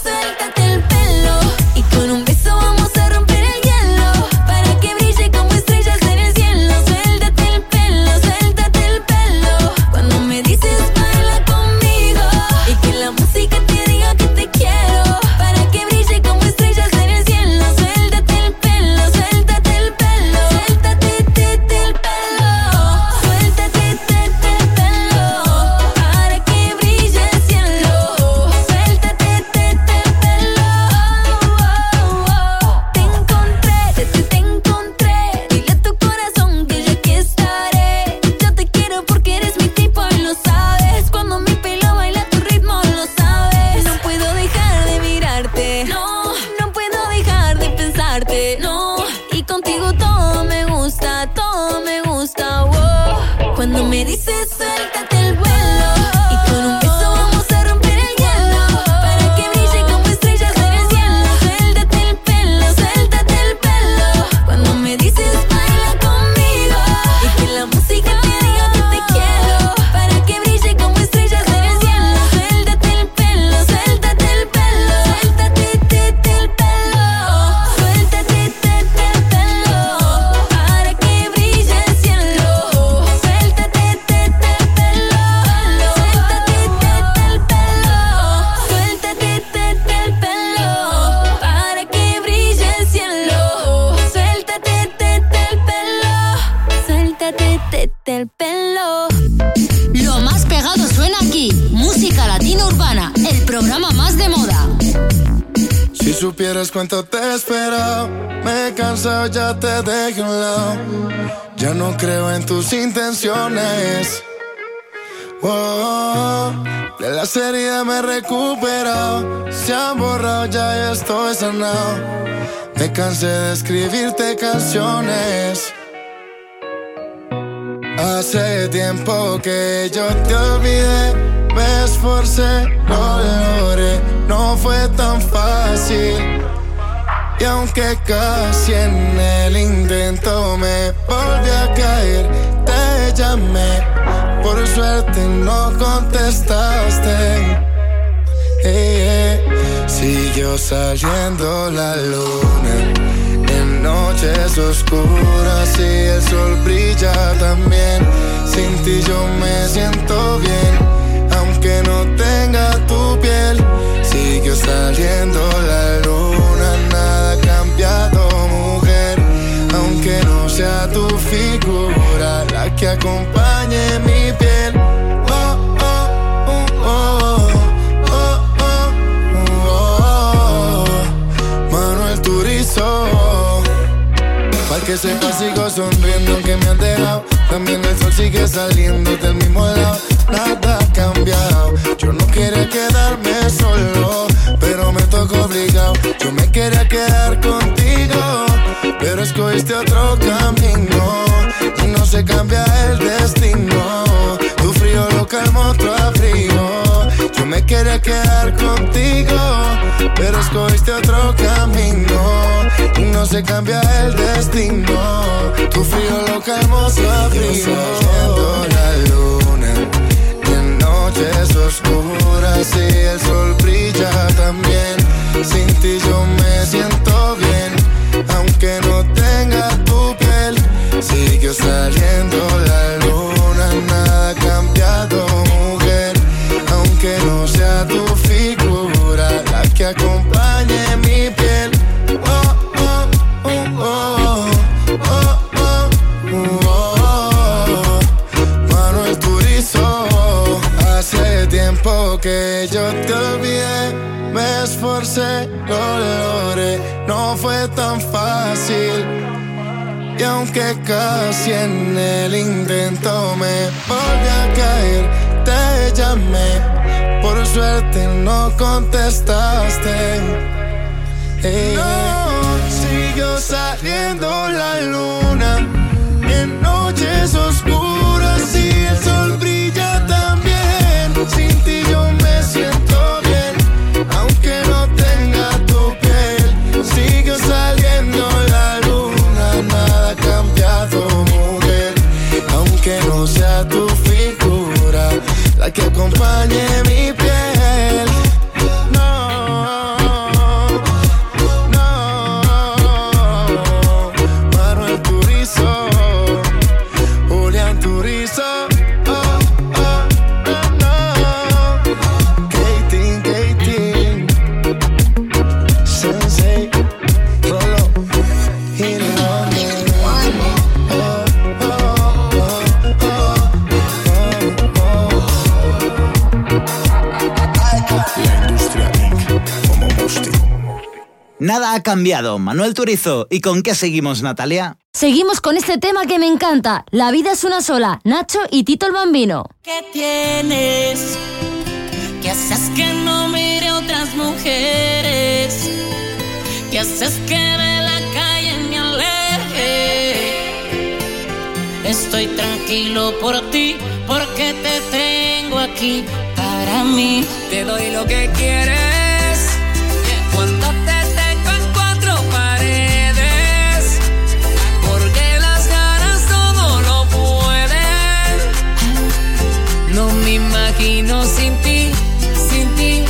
Speaker 16: cuánto te he esperado, me he cansado, ya te dejé un lado. Ya no creo en tus intenciones. Oh, de la heridas me he recuperado. Se han borrado, ya estoy sanado. Me cansé de escribirte canciones. Hace tiempo que yo te olvidé, me esforcé, lo logré, no fue tan fácil. Y aunque casi en el intento me volví a caer, te llamé, por suerte no contestaste. Eh, eh. Siguió saliendo la luna en noches oscuras y el sol brilla también. Sin ti yo me siento bien, aunque no tenga tu piel. Siguió saliendo la luna, cambiado, mujer. Aunque no sea tu figura la que acompañe mi piel. Oh, oh, oh, oh, oh, oh, oh. Manuel Turizo. Para que sepa sigo sonriendo aunque me han dejado También el sol sigue saliendo del mismo lado Nada ha cambiado Yo no quería quedarme solo Pero me tocó obligado Yo me quería quedar contigo Pero escogiste otro camino Y no se cambia el destino Tu frío lo calmó tu frío Yo me quería quedar contigo Pero escogiste otro camino y no se cambia el destino. Tu frío lo calmó su frío. Noches oscuras y el sol brilla también. Sin ti yo me siento bien, aunque no tenga tu piel. Siguió saliendo la luna, nada ha cambiado, mujer. Aunque no sea tu figura la que acompañe que yo te olvidé, me esforcé, lo logré, no fue tan fácil. Y aunque casi en el intento me volví a caer, te llamé. Por suerte no contestaste. Hey. No, siguió saliendo la luna en noches oscuras que acompañe mi
Speaker 2: cambiado? Manuel Turizo. ¿Y con qué seguimos, Natalia?
Speaker 1: Seguimos con este tema que me encanta. La vida es una sola. Nacho y Tito el Bambino.
Speaker 5: ¿Qué tienes? ¿Qué haces que no mire otras mujeres? ¿Qué haces que de la calle me aleje? Estoy tranquilo por ti, porque te tengo aquí para mí. Te doy lo que quieres. Yeah. imagino sin ti, sin ti.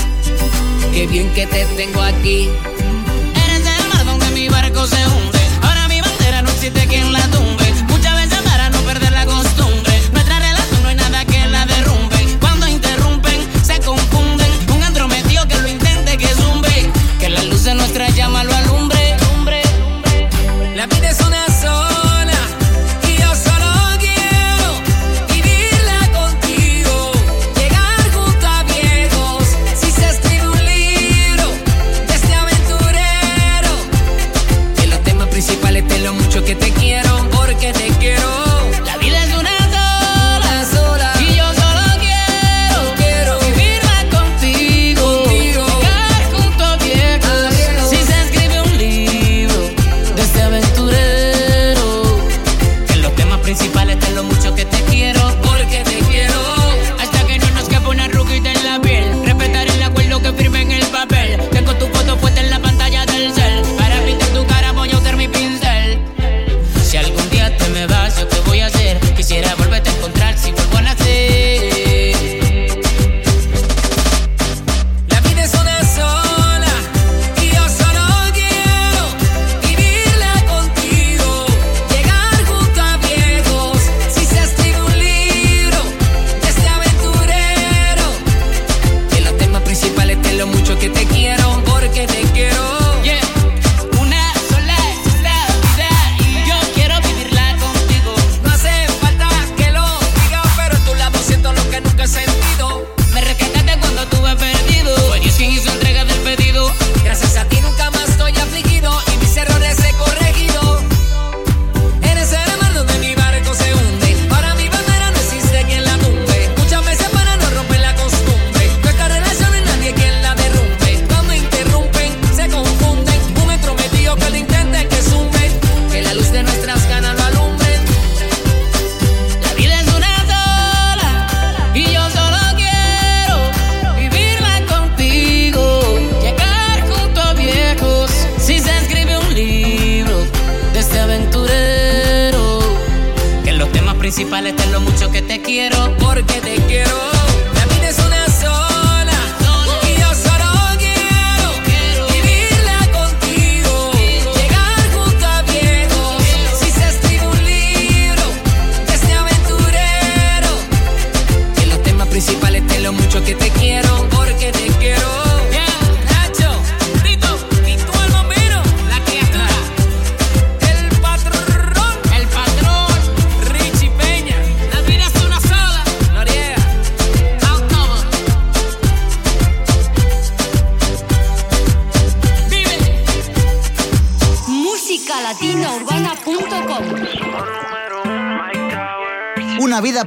Speaker 5: Qué bien que te tengo aquí. Eres el mar donde mi barco se hunde. Ahora mi bandera no existe quien la tumbe.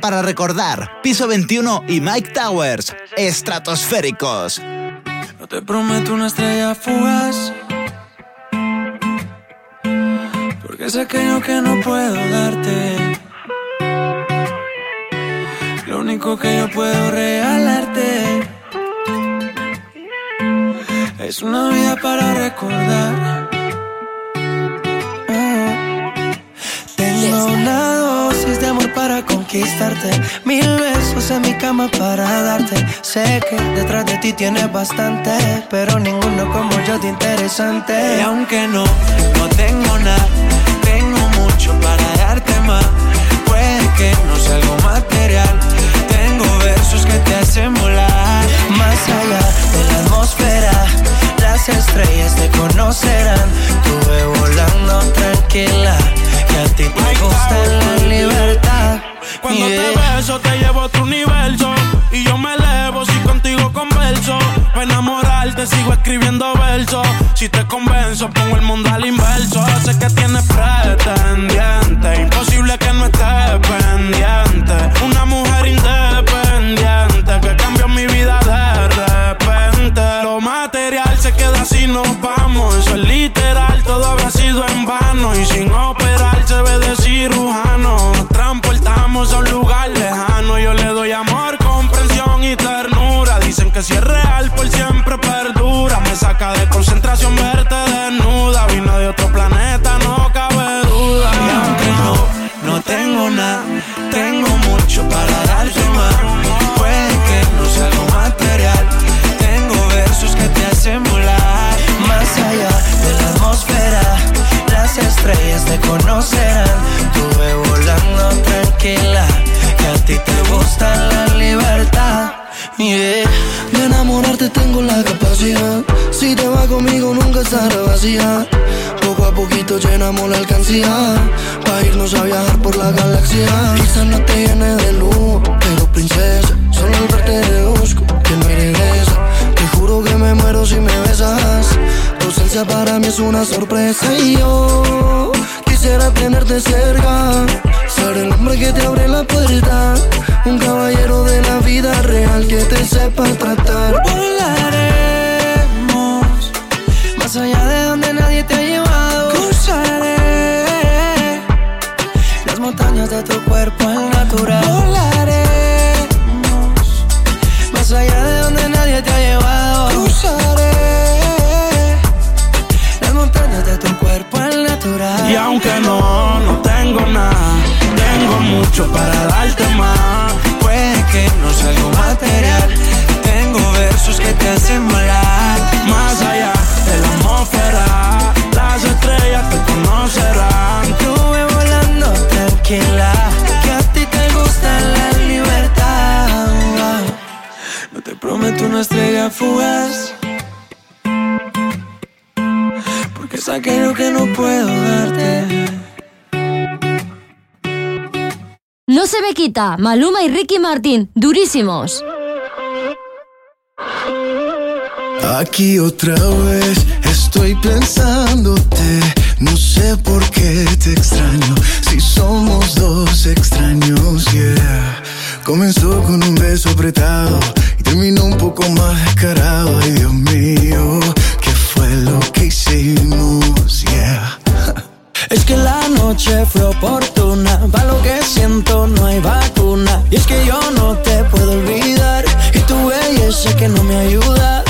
Speaker 5: para
Speaker 2: recordar. Piso 21 y Mike Towers, estratosféricos.
Speaker 12: No te prometo una estrella fugaz. Porque es aquello que no puedo darte. Lo único que yo puedo regalarte es una vida para recordar. Mm. Tengo un lado para conquistarte. Mil besos en mi cama para darte. Sé que detrás de ti tienes bastante, pero ninguno como yo de interesante. Y aunque no, no tengo nada, tengo mucho para darte más. Puede que no sea algo material. Tengo versos que te hacen volar más allá de la atmósfera. Las estrellas te conocerán. Tuve volando tranquila. Que a ti te gusta la libertad.
Speaker 17: Cuando
Speaker 12: Yeah.
Speaker 17: te beso te llevo a otro universo. Y yo me elevo si contigo converso. Para enamorarte sigo escribiendo versos. Si te convenzo pongo el mundo al inverso. Sé que tienes pretendiente. Imposible que no estés pendiente. Una mujer independiente Que cambió mi vida de repente. Lo material queda así nos vamos. Eso es literal, todo habrá sido en vano. Y sin operar se ve de cirujano. Nos transportamos a un lugar lejano. Yo le doy amor, comprensión y ternura. Dicen que si es real por siempre perdura. Me saca de concentración verte desnuda. Vino de otro planeta, no cabe duda.
Speaker 12: Y aunque no, no tengo nada, tengo mucho para darte más. Puede que no sea algo estrellas te conocerán. Tuve volando tranquila, que a ti te gusta la libertad. Yeah.
Speaker 15: De enamorarte tengo la capacidad. Si te vas conmigo nunca estará vacía. Poco a poquito llenamos la alcancía. Pa' irnos a viajar por la galaxia. Quizás no te llene de luz, pero princesa, solo al verte deduzco que no regresa. Te juro que me muero si me besas. Para mí es una sorpresa y yo quisiera tenerte cerca. Ser el hombre que te abre la puerta. Un caballero de la vida real que te sepa tratar.
Speaker 12: Volaremos más allá de donde nadie te ha llevado. Cruzaré las montañas de tu cuerpo al natural. Volaremos más allá de donde nadie te ha natural.
Speaker 17: Y aunque no, no tengo nada Tengo mucho para darte más
Speaker 12: Puede que no sea algo material. Tengo versos que te hacen volar.
Speaker 17: Más allá de la atmósfera Las estrellas te conocerán
Speaker 12: Estuve volando tranquila, que a ti te gusta la libertad. No te prometo una estrella fugaz, es aquello que no puedo darte.
Speaker 1: No se me quita. Maluma y Ricky Martin, durísimos.
Speaker 16: Aquí otra vez estoy pensándote. No sé por qué te extraño. Si somos dos extraños, yeah. Comenzó con un beso apretado y terminó un poco más descarado. Ay, Dios mío, ¿qué fue lo hicimos? Yeah.
Speaker 12: Es que la noche fue oportuna, para lo que siento no hay vacuna. Y es que yo no te puedo olvidar, y tu belleza que no me ayuda.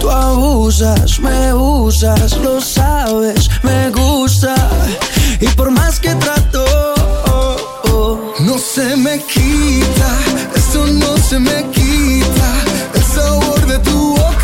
Speaker 12: Tú abusas, me usas, lo sabes, me gusta. Y por más que trato,
Speaker 16: No se me quita, esto no se me quita. El sabor de tu boca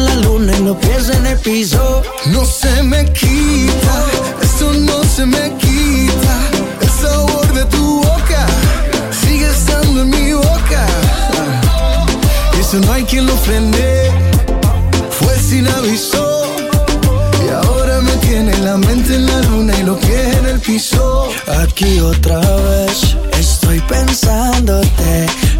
Speaker 7: los pies en el piso.
Speaker 16: no se me quita, esto no se me quita. El sabor de tu boca sigue estando en mi boca. Eso no hay quien lo frene. Fue sin aviso. Y ahora me tiene la mente en la luna y los pies en el piso.
Speaker 7: Aquí otra vez estoy pensándote.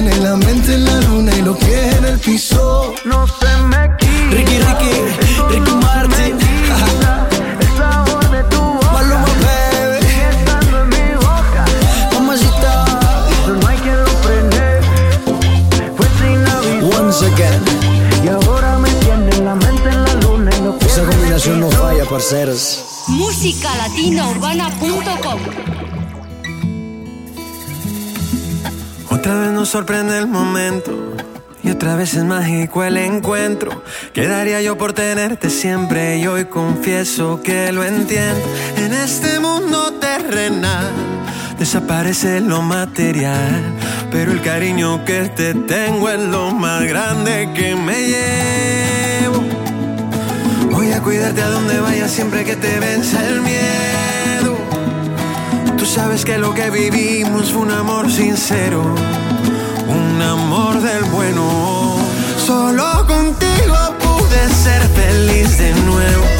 Speaker 16: Y ahora me tiene la mente en la luna y los pies en el piso. No se me quita.
Speaker 7: Ricky, Ricky, Ricky Martin. Maluma, baby. Mamacita. Once again.
Speaker 16: Y ahora me tiene la mente en la luna y los
Speaker 7: Esa combinación no falla, parceros.
Speaker 1: Musicalatinaurbana.com
Speaker 10: nos sorprende el momento y otra vez es mágico el encuentro. Quedaría yo por tenerte siempre y hoy confieso que lo entiendo. En este mundo terrenal desaparece lo material, pero el cariño que te tengo es lo más grande que me llevo. Voy a cuidarte a donde vayas siempre que te venza el miedo. Tú sabes que lo que vivimos fue un amor sincero, un amor del bueno. Solo contigo pude ser feliz de nuevo.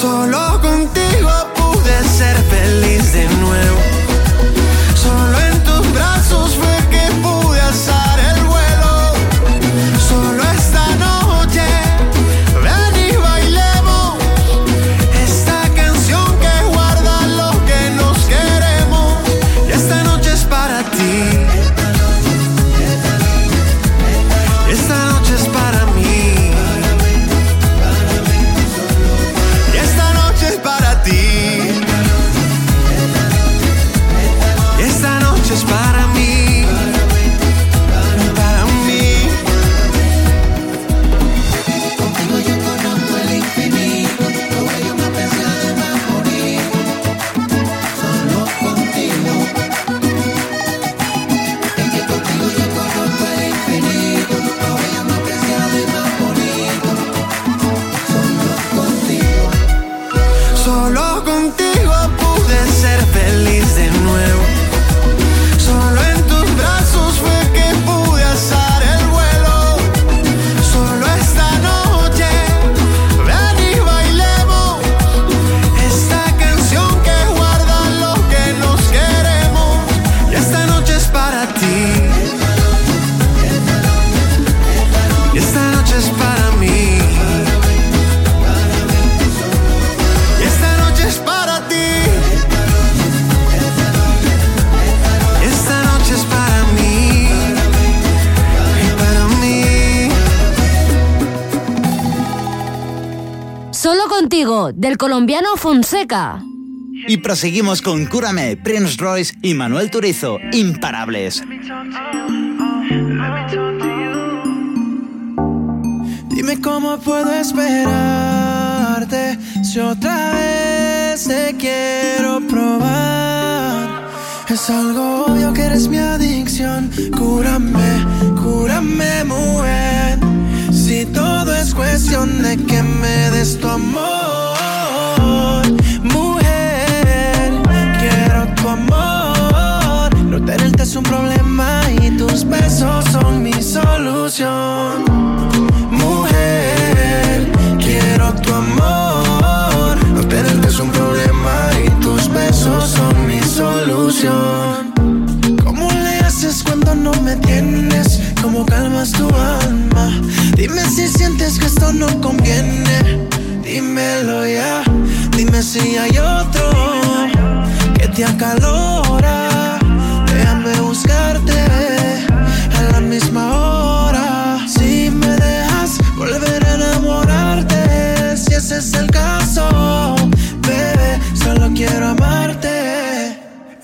Speaker 10: Solo contigo pude ser feliz de nuevo. Solo
Speaker 1: contigo, del colombiano Fonseca.
Speaker 2: Y proseguimos con Cúrame, Prince Royce y Manuel Turizo, imparables.
Speaker 12: Dime cómo puedo esperarte si otra vez te quiero probar. Es algo obvio que eres mi adicción. Cúrame, cúrame, mujer. Si todo es cuestión de que me des tu amor, mujer. Quiero tu amor. No tenerte es un problema y tus besos son mi solución. Mujer, quiero tu amor. No tenerte es un problema y tus besos son mi solución. ¿Cómo le haces cuando no me tienes? ¿Cómo calmas tu alma? Dime si sientes que esto no conviene. Dímelo ya. Dime si hay otro que te acalora. Déjame buscarte a la misma hora. Si me dejas volver a enamorarte, si ese es el caso, bebé, solo quiero amarte.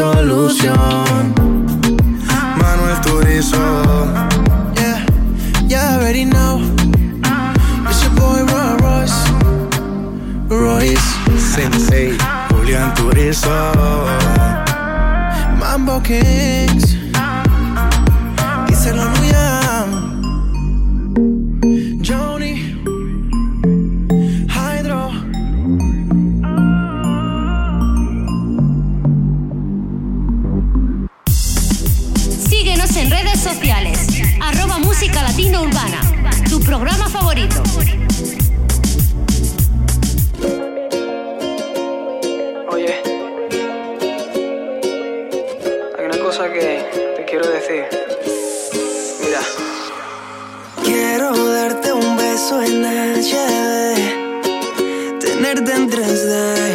Speaker 16: Solución. Manuel Turizo.
Speaker 12: Yeah, yeah, I already know. It's your boy Roy Royce. Royce.
Speaker 16: Sensei, Julián Turizo.
Speaker 12: Mambo Kings. Díselo Luyan.
Speaker 1: Música Latino Urbana. Tu programa favorito.
Speaker 25: Oye, hay una cosa que te quiero decir. Mira,
Speaker 12: Quiero darte un beso en HD, tenerte en 3D,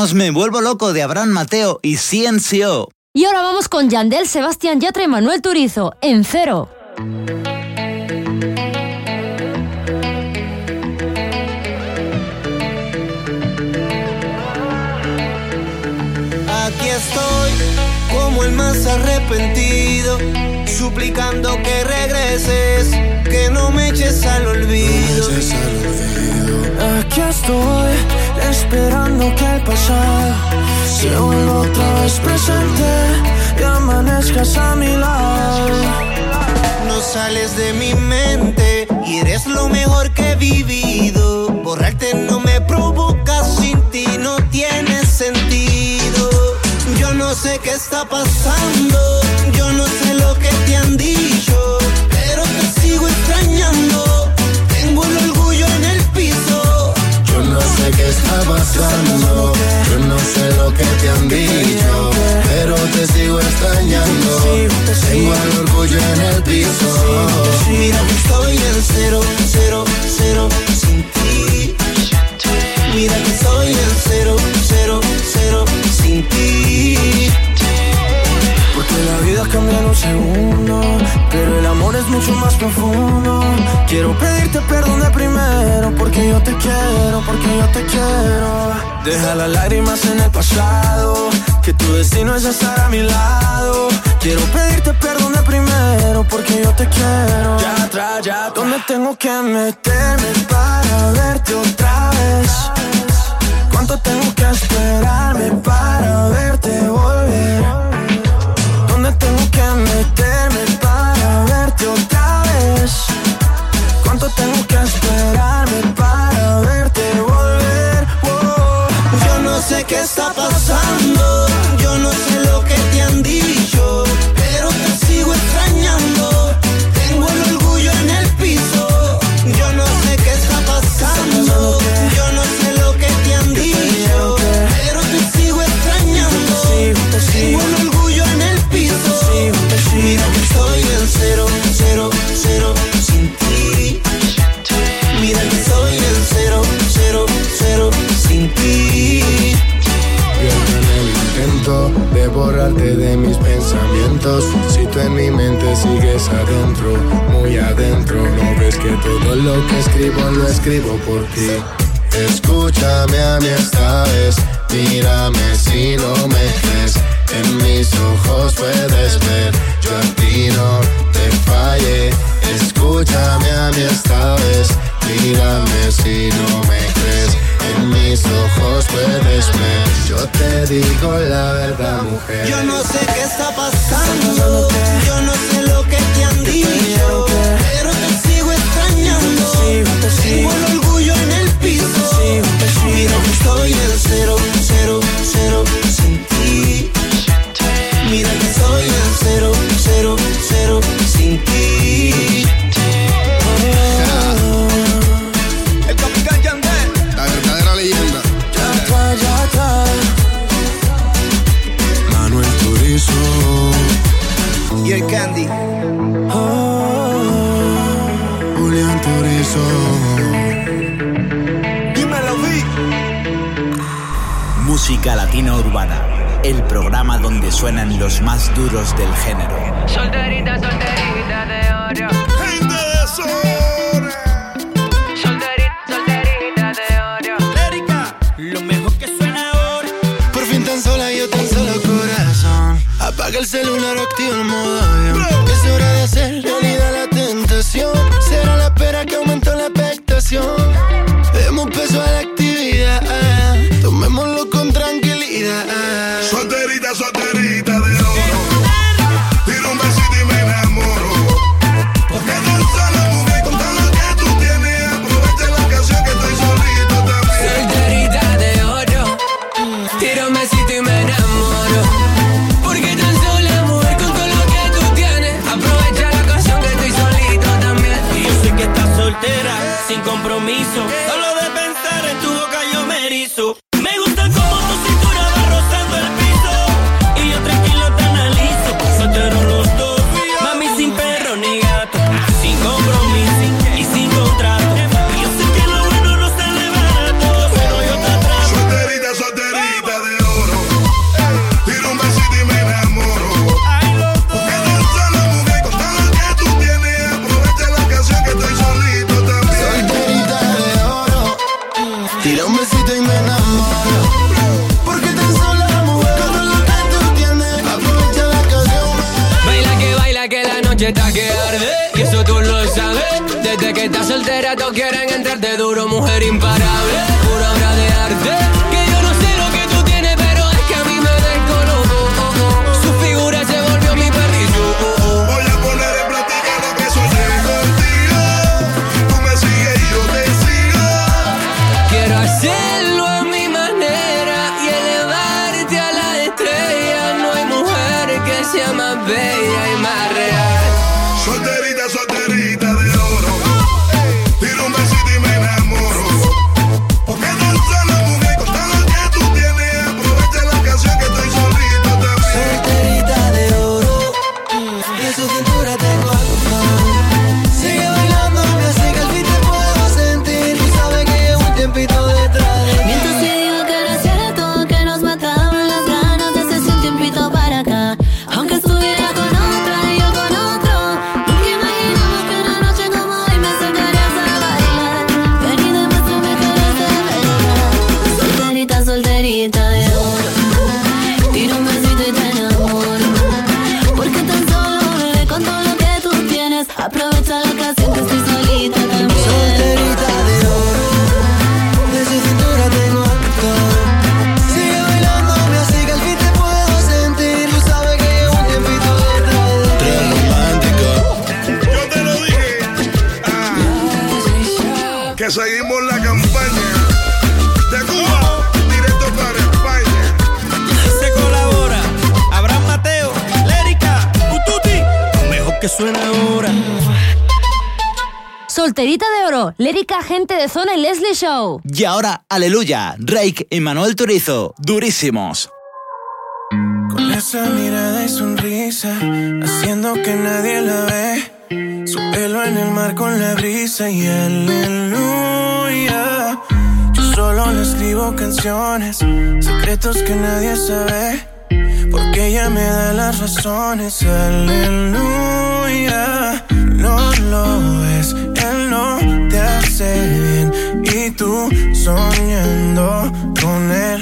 Speaker 10: Me Vuelvo Loco
Speaker 8: de Abraham Mateo y Ciencio.
Speaker 7: Y ahora vamos con Yandel, Sebastián Yatra y Manuel Turizo, en cero.
Speaker 24: Aquí estoy, como el más arrepentido, suplicando que regreses, que no me eches al olvido.
Speaker 10: Aquí estoy, esperando que el pasado se vuelva otra vez presente y amanezcas a mi lado.
Speaker 24: No sales de mi mente y eres lo mejor que he vivido. Borrarte no me provoca, sin ti no tiene sentido. Yo no sé qué está pasando, Mira que estoy en cero, cero, cero sin ti. Mira que estoy en cero, cero, cero sin ti.
Speaker 10: Porque la vida cambia en un segundo, pero el amor es mucho más profundo. Quiero pedirte perdón de primero, porque yo te quiero, porque yo te quiero. Deja las lágrimas en el pasado, que tu destino es estar a mi lado. Quiero pedirte perdón de primero, porque yo te quiero. Ya atrás, ya ¿Dónde tengo que meterme para verte otra vez? ¿Cuánto tengo que esperarme para verte volver? ¿Dónde tengo que meterme para verte otra vez? ¿Cuánto tengo que esperarme para verte
Speaker 24: no sé qué está pasando, yo no sé lo que te han dicho, pero te sigo extrañando. Tengo el orgullo en el piso. Yo no sé qué está pasando,
Speaker 16: borrarte de mis pensamientos. Si tú en mi mente sigues adentro, muy adentro, no ves que todo lo que escribo lo escribo por ti. Escúchame a mí esta vez, mírame si no me crees. En mis ojos puedes ver, yo a ti no te fallé. Escúchame a mí esta vez, mírame si no me crees. En mis ojos puedes ver. Yo te digo la verdad, mujer.
Speaker 24: Yo no sé qué está pasando. Yo no sé lo que te han dicho. Pero te sigo extrañando. Tengo el orgullo en el piso. Mira que estoy en cero, cero, cero
Speaker 8: música urbana, el programa donde suenan los más duros del género.
Speaker 22: Solterita, solterita de
Speaker 7: Show.
Speaker 8: Y ahora, aleluya, Drake y Manuel Turizo, durísimos.
Speaker 10: Con esa mirada y sonrisa, haciendo que nadie la ve. Su pelo en el mar con la brisa y aleluya. Yo solo le escribo canciones, secretos que nadie sabe. Porque ella me da las razones, aleluya. No lo es no te hace bien y tú soñando con él.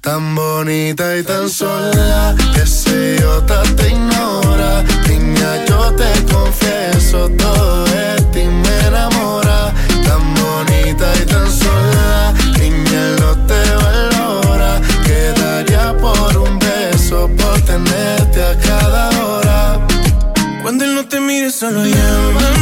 Speaker 16: Tan bonita y tan sola, que se otra te ignora. Niña, yo te confieso todo de ti me enamora. Tan bonita y tan sola, niña, no te valora. Quedaría por un beso, por tenerte a cada hora.
Speaker 10: Cuando él no te mire, solo llama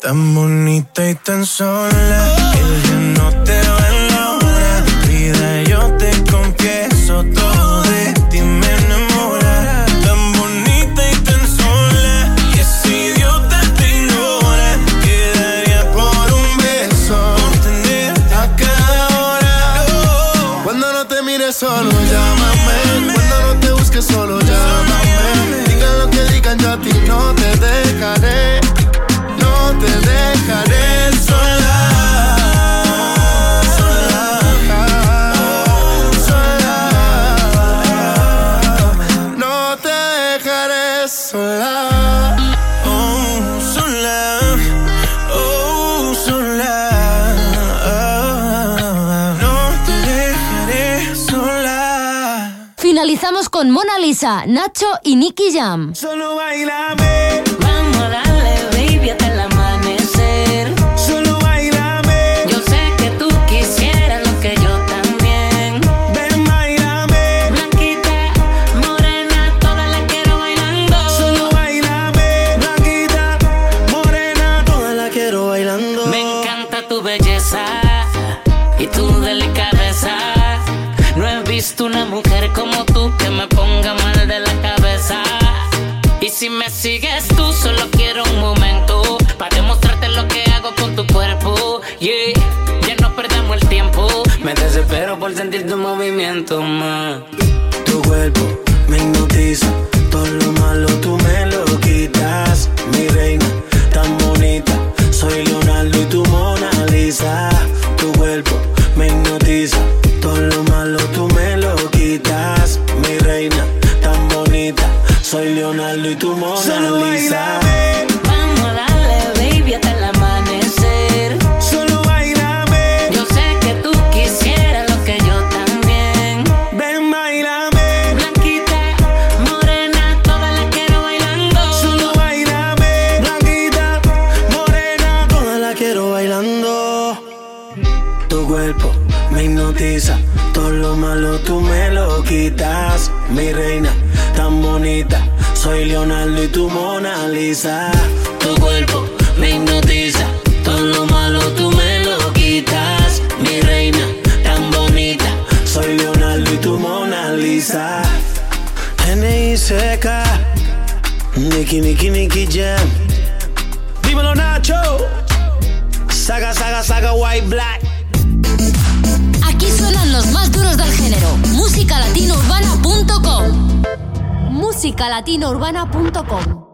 Speaker 26: Tan bonita y tan sola que no te valora. Vida, yo te confieso todo de ti me enamora. Tan bonita y tan sola que si idiota te ignora, quedaría por un beso por a cada hora.
Speaker 16: Cuando no te mires solo,
Speaker 7: Mona Lisa, Nacho y Nicky Jam.
Speaker 26: Solo bailame.
Speaker 5: Vamos a darle, desespero por sentir tu movimiento más.
Speaker 10: Tu cuerpo me hipnotiza, todo lo malo tú soy Leonardo y tu Mona Lisa. Tu cuerpo me hipnotiza, todo lo malo tú me lo quitas. Mi reina, tan bonita, soy Leonardo y tu Mona Lisa.
Speaker 26: NI seca.
Speaker 10: Nicky, Nicky, Nicky Jam.
Speaker 26: Dímelo, Nacho. Saga, saga, saga, white, black.
Speaker 7: Aquí suenan los más duros del género. Musicalatinourbana.com Musicalatinourbana.com